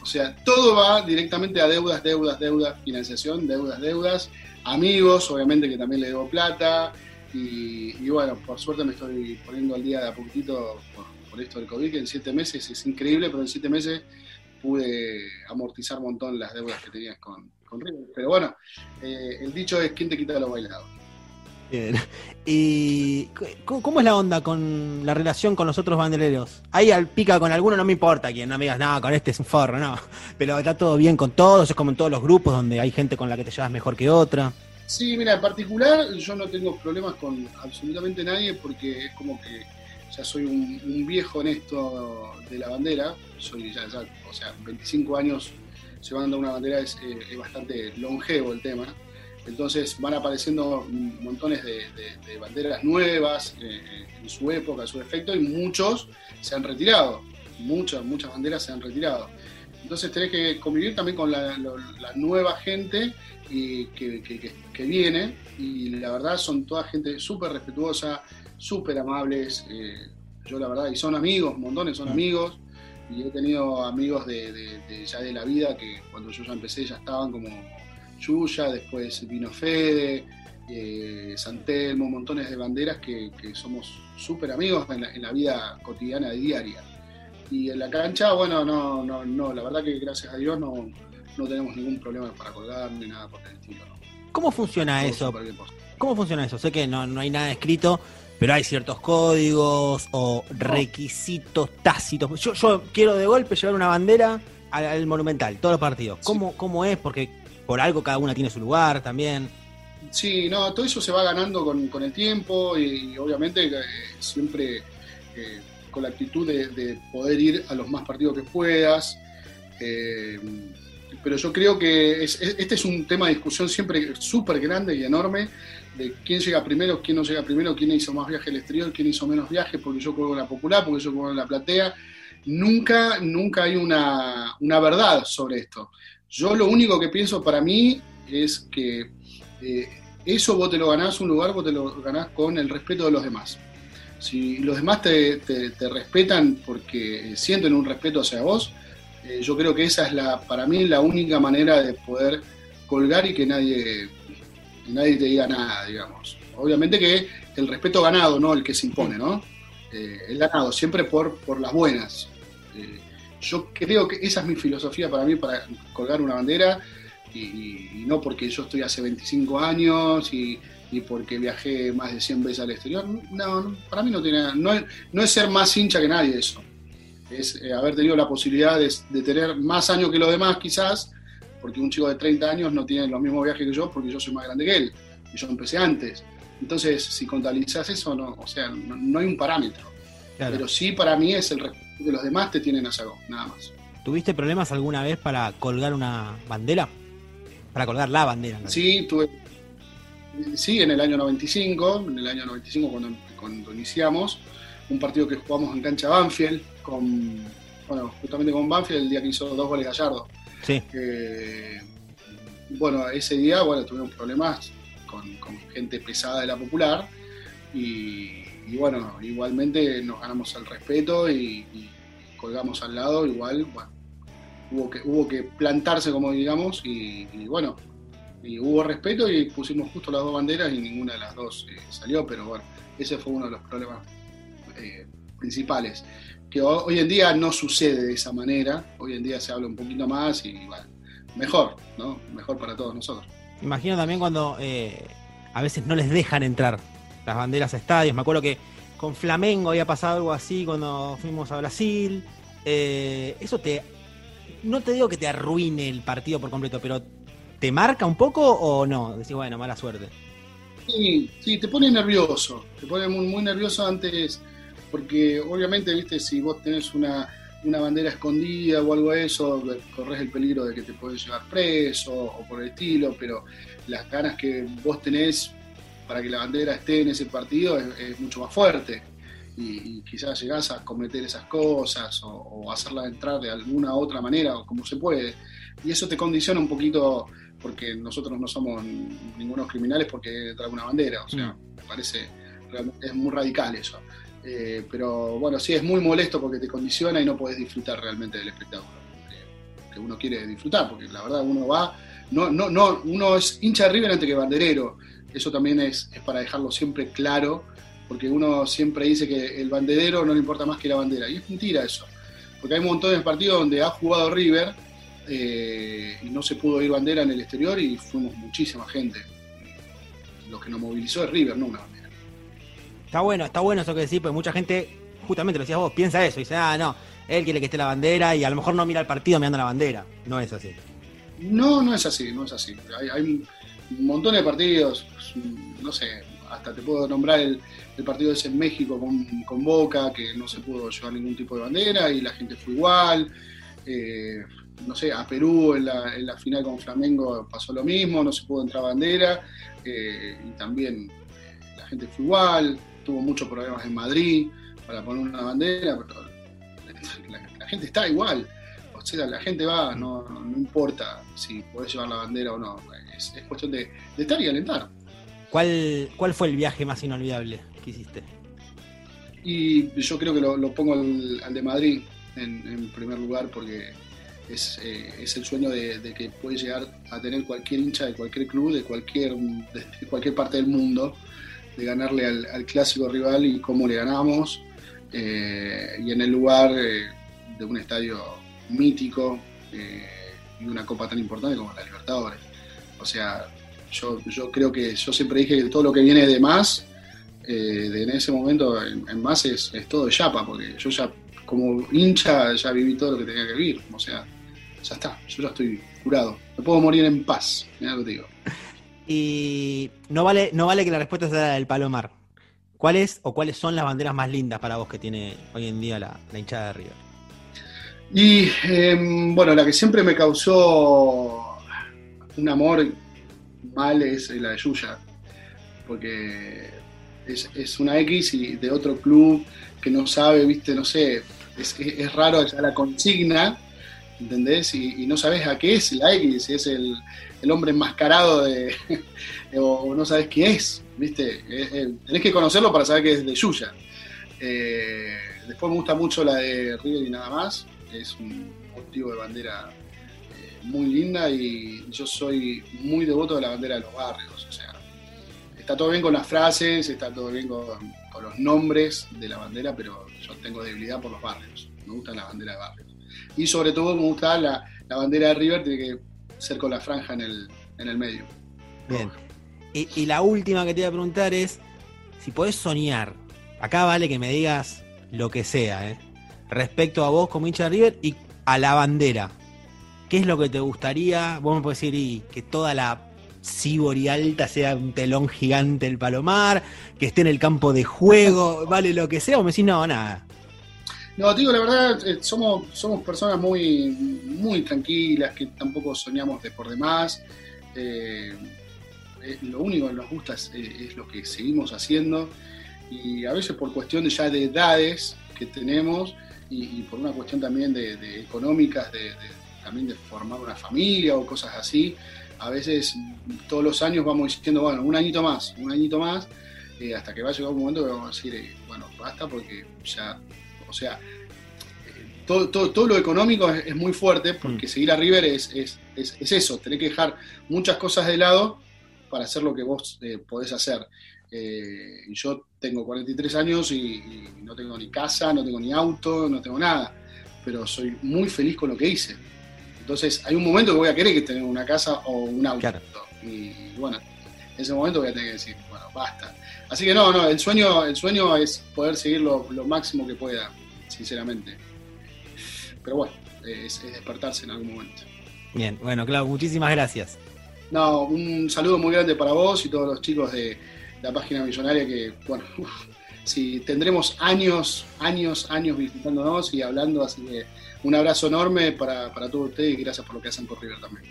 O sea, todo va directamente a deudas, deudas, deudas, financiación, deudas, deudas. Amigos, obviamente que también le debo plata. Y, bueno, por suerte me estoy poniendo al día de a poquitito por, esto del COVID, que en siete meses es increíble, pero en siete meses pude amortizar un montón las deudas que tenías con, con. Pero bueno, eh, el dicho es quién te quita lo bailado. Bien. ¿Y cómo es la onda con la relación con los otros bandereros? Ahí al pica con alguno, no me importa quién, no me digas, no, con este es un forro, no. Pero está todo bien con todos, es como en todos los grupos donde hay gente con la que te llevas mejor que otra. Sí, mira, en particular yo no tengo problemas con absolutamente nadie porque es como que ya soy un, un viejo en esto de la bandera. Soy ya, ya, o sea, 25 años llevando una bandera es, eh, es bastante longevo el tema. Entonces van apareciendo montones de, de- de banderas nuevas eh, en su época, en su efecto, y muchos se han retirado. Muchas, muchas banderas se han retirado. Entonces tenés que convivir también con la, nueva gente y que, que- que- que viene. Y la verdad son toda gente súper respetuosa, súper amables. eh, yo la verdad, y son amigos, montones son amigos. y he tenido amigos de, de, ya de la vida que cuando yo ya empecé ya estaban como Yuya, después vino Fede, eh, Santelmo, montones de banderas que, que somos súper amigos en la, en la, vida cotidiana y diaria. Y en la cancha, bueno, no, no, no, la verdad que gracias a Dios no, no tenemos ningún problema para colgar ni nada por el estilo. ¿no? ¿Cómo funciona eso? ¿Cómo funciona eso? Sé que no, no hay nada escrito, pero hay ciertos códigos o requisitos tácitos. Yo, yo quiero de golpe llevar una bandera al, al Monumental, todos los partidos. ¿Cómo. ¿Cómo es? Porque por algo cada una tiene su lugar también. Sí, no, todo eso se va ganando con, el tiempo y, obviamente eh, siempre eh, con la actitud de, de, poder ir a los más partidos que puedas. Eh, pero yo creo que es, este es un tema de discusión siempre súper grande y enorme de quién llega primero, quién no llega primero, quién hizo más viaje al exterior, quién hizo menos viajes, porque yo juego en la popular, porque yo juego en la platea. Nunca, nunca hay una verdad sobre esto. Yo lo único que pienso para mí es que eh, eso vos te lo ganás un lugar, vos te lo ganás con el respeto de los demás. Si los demás te, respetan porque sienten un respeto hacia vos, eh, yo creo que esa es la, para mí la única manera de poder colgar y que nadie, nadie te diga nada, digamos. Obviamente que el respeto ganado, no el que se impone, ¿no? Eh, el ganado, siempre por, por las buenas. Yo creo que esa es mi filosofía para mí, para colgar una bandera, y, no porque yo estoy hace 25 años y, y, porque viajé más de 100 veces al exterior. No, para mí no tiene no no es ser más hincha que nadie eso. Es eh, haber tenido la posibilidad de, tener más años que los demás quizás, porque un chico de 30 años no tiene los mismos viajes que yo porque yo soy más grande que él, y yo empecé antes. Entonces, si contabilizas eso, no, o sea, no, no hay un parámetro. Claro. Pero sí para mí es el respeto que los demás te tienen a saco, nada más. ¿Tuviste problemas alguna vez para colgar una bandera? Para colgar la bandera. ¿no? Sí, tuve. Sí, en el año 95, en el año 95 cuando, cuando iniciamos, un partido que jugamos en cancha Banfield, con, bueno, justamente con Banfield, el día que hizo dos goles Gallardo. Sí. Eh, bueno, ese día, bueno, tuvimos problemas con, con gente pesada de la popular y, y, bueno, igualmente nos ganamos el respeto y, colgamos al lado, igual, bueno, hubo que, hubo que plantarse, como digamos, y, y, bueno, y hubo respeto y pusimos justo las dos banderas y ninguna de las dos eh, salió, pero bueno, ese fue uno de los problemas eh, principales. Que hoy en día no sucede de esa manera, hoy en día se habla un poquito más y bueno, mejor, ¿no? Mejor para todos nosotros. Imagino también cuando eh, a veces no les dejan entrar las banderas a estadios. Me acuerdo que con Flamengo había pasado algo así cuando fuimos a Brasil. Eh, eso te. No te digo que te arruine el partido por completo, pero ¿te marca un poco o no? Decís, bueno, mala suerte. Sí, sí, te pone nervioso. Te pone muy, nervioso antes, porque obviamente, viste, si vos tenés una, una bandera escondida o algo de eso, corres el peligro de que te puedes llevar preso o por el estilo, pero las ganas que vos tenés para que la bandera esté en ese partido es, es mucho más fuerte. Y, y, quizás llegás a cometer esas cosas o, o, hacerla entrar de alguna otra manera o como se puede. Y eso te condiciona un poquito porque nosotros no somos ningunos criminales porque trae una bandera. O sea, mm. me parece, es muy radical eso. Eh, pero bueno, sí es muy molesto porque te condiciona y no puedes disfrutar realmente del espectáculo que, que, uno quiere disfrutar, porque la verdad uno va, no, no, no, uno es hincha de River antes que banderero, eso también es, es, para dejarlo siempre claro, porque uno siempre dice que el banderero no le importa más que la bandera, y es mentira eso, porque hay un montón de partidos donde ha jugado River eh, y no se pudo ir bandera en el exterior y fuimos muchísima gente. Lo que nos movilizó es River, no una bandera. Está bueno, está bueno eso que decís, porque mucha gente, justamente lo decías vos, piensa eso, y dice, ah, no, él quiere que esté la bandera y a lo mejor no mira el partido mirando la bandera. No es así. No, no es así, no es así. Hay, hay un montón de partidos, no sé, hasta te puedo nombrar el, partido ese en México con, Boca, que no se pudo llevar ningún tipo de bandera y la gente fue igual. Eh, no sé, a Perú en la, en la, final con Flamengo pasó lo mismo, no se pudo entrar bandera eh, y también la gente fue igual tuvo muchos problemas en Madrid para poner una bandera, pero la, la gente está igual. O sea, la gente va, no, no importa si podés llevar la bandera o no. Es, es cuestión de, de, estar y alentar. ¿Cuál, ¿Cuál fue el viaje más inolvidable que hiciste? Y yo creo que lo, lo pongo al, al, de Madrid. en, en primer lugar porque es, eh, es el sueño de, de, que puede llegar a tener cualquier hincha de cualquier club, de cualquier, de cualquier parte del mundo, de ganarle al, al clásico rival y cómo le ganamos, eh, y en el lugar eh, de un estadio mítico y una copa tan importante como la Libertadores. O sea, yo, yo creo que yo siempre dije que todo lo que viene de más, de, en ese momento en, en más es, es todo de chapa, porque yo ya como hincha ya viví todo lo que tenía que vivir. O sea, ya está, yo ya estoy curado. Me puedo morir en paz, mira lo que digo. Y no vale, no vale que la respuesta sea la del Palomar. ¿Cuáles o cuáles son las banderas más lindas para vos que tiene hoy en día la, la hinchada de River? Y eh, bueno, la que siempre me causó un amor mal es la de Yuya, porque es, es, una X y de otro club que no sabe, viste, no sé, es, es, raro ya la consigna, ¿entendés? Y, no sabes a qué es la X, si es el, el hombre enmascarado de, o no sabes qué es, ¿viste? tenés que conocerlo para saber que es de Yuya. Eh, después me gusta mucho la de River y nada más, es un motivo de bandera muy linda y yo soy muy devoto de la bandera de los barrios, o sea, está todo bien con las frases, está todo bien con, los nombres de la bandera, pero yo tengo debilidad por los barrios, me gusta la bandera de barrios. Y sobre todo me gusta la, la bandera de River, tiene que ser con la franja en el, en el medio. Bien. Y, y, la última que te iba a preguntar es, si podés soñar, acá vale que me digas lo que sea, ¿eh? respecto a vos como hincha de River y a la bandera. ¿Qué es lo que te gustaría? Vos me podés decir y que toda la Sibori alta sea un telón gigante el palomar, que esté en el campo de juego, vale lo que sea, o me decís, no, nada. No, digo, la verdad, eh, somos, somos personas muy, muy tranquilas, que tampoco soñamos de por demás. Eh, eh, lo único que nos gusta es, es, lo que seguimos haciendo y a veces por cuestión ya de edades que tenemos y, y por una cuestión también de, de económicas, de, de, también de formar una familia o cosas así, a veces todos los años vamos diciendo, bueno, un añito más, un añito más, eh, hasta que va a llegar un momento que vamos a decir, eh, bueno, basta porque ya, o sea, eh, todo, todo, todo, lo económico es, es, muy fuerte porque mm. seguir a River es, es, es, eso, tener que dejar muchas cosas de lado para hacer lo que vos eh, podés hacer. Eh, yo tengo 43 años y, y no tengo ni casa, no tengo ni auto, no tengo nada, pero soy muy feliz con lo que hice. Entonces hay un momento que voy a querer que tener una casa o un auto. Claro. Y bueno, en ese momento voy a tener que decir, bueno, basta. Así que no, no, el sueño, el sueño es poder seguir lo, lo máximo que pueda, sinceramente. Pero bueno, es, es, despertarse en algún momento. Bien, bueno, Clau, muchísimas gracias. No, un saludo muy grande para vos y todos los chicos de la página millonaria que, bueno, uf, sí, tendremos años, años, años visitándonos y hablando, así que un abrazo enorme para, para todos ustedes y gracias por lo que hacen por River también.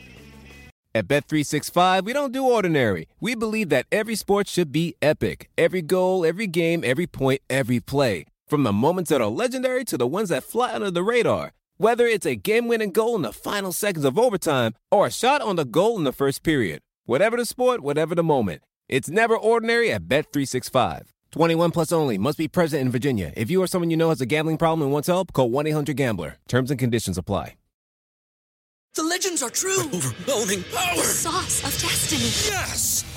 At Bet365, we don't do ordinary. We believe that every sport should be epic. Every goal, every game, every point, every play. From the moments that are legendary to the ones that fly under the radar. Whether it's a game-winning goal in the final seconds of overtime or a shot on the goal in the first period. Whatever the sport, whatever the moment. It's never ordinary at Bet365. 21 plus only. Must be present in Virginia. If you or someone you know has a gambling problem and wants help, call 1-800-GAMBLER. Terms and conditions apply. The legends are true. But overwhelming power! The sauce of destiny. Yes!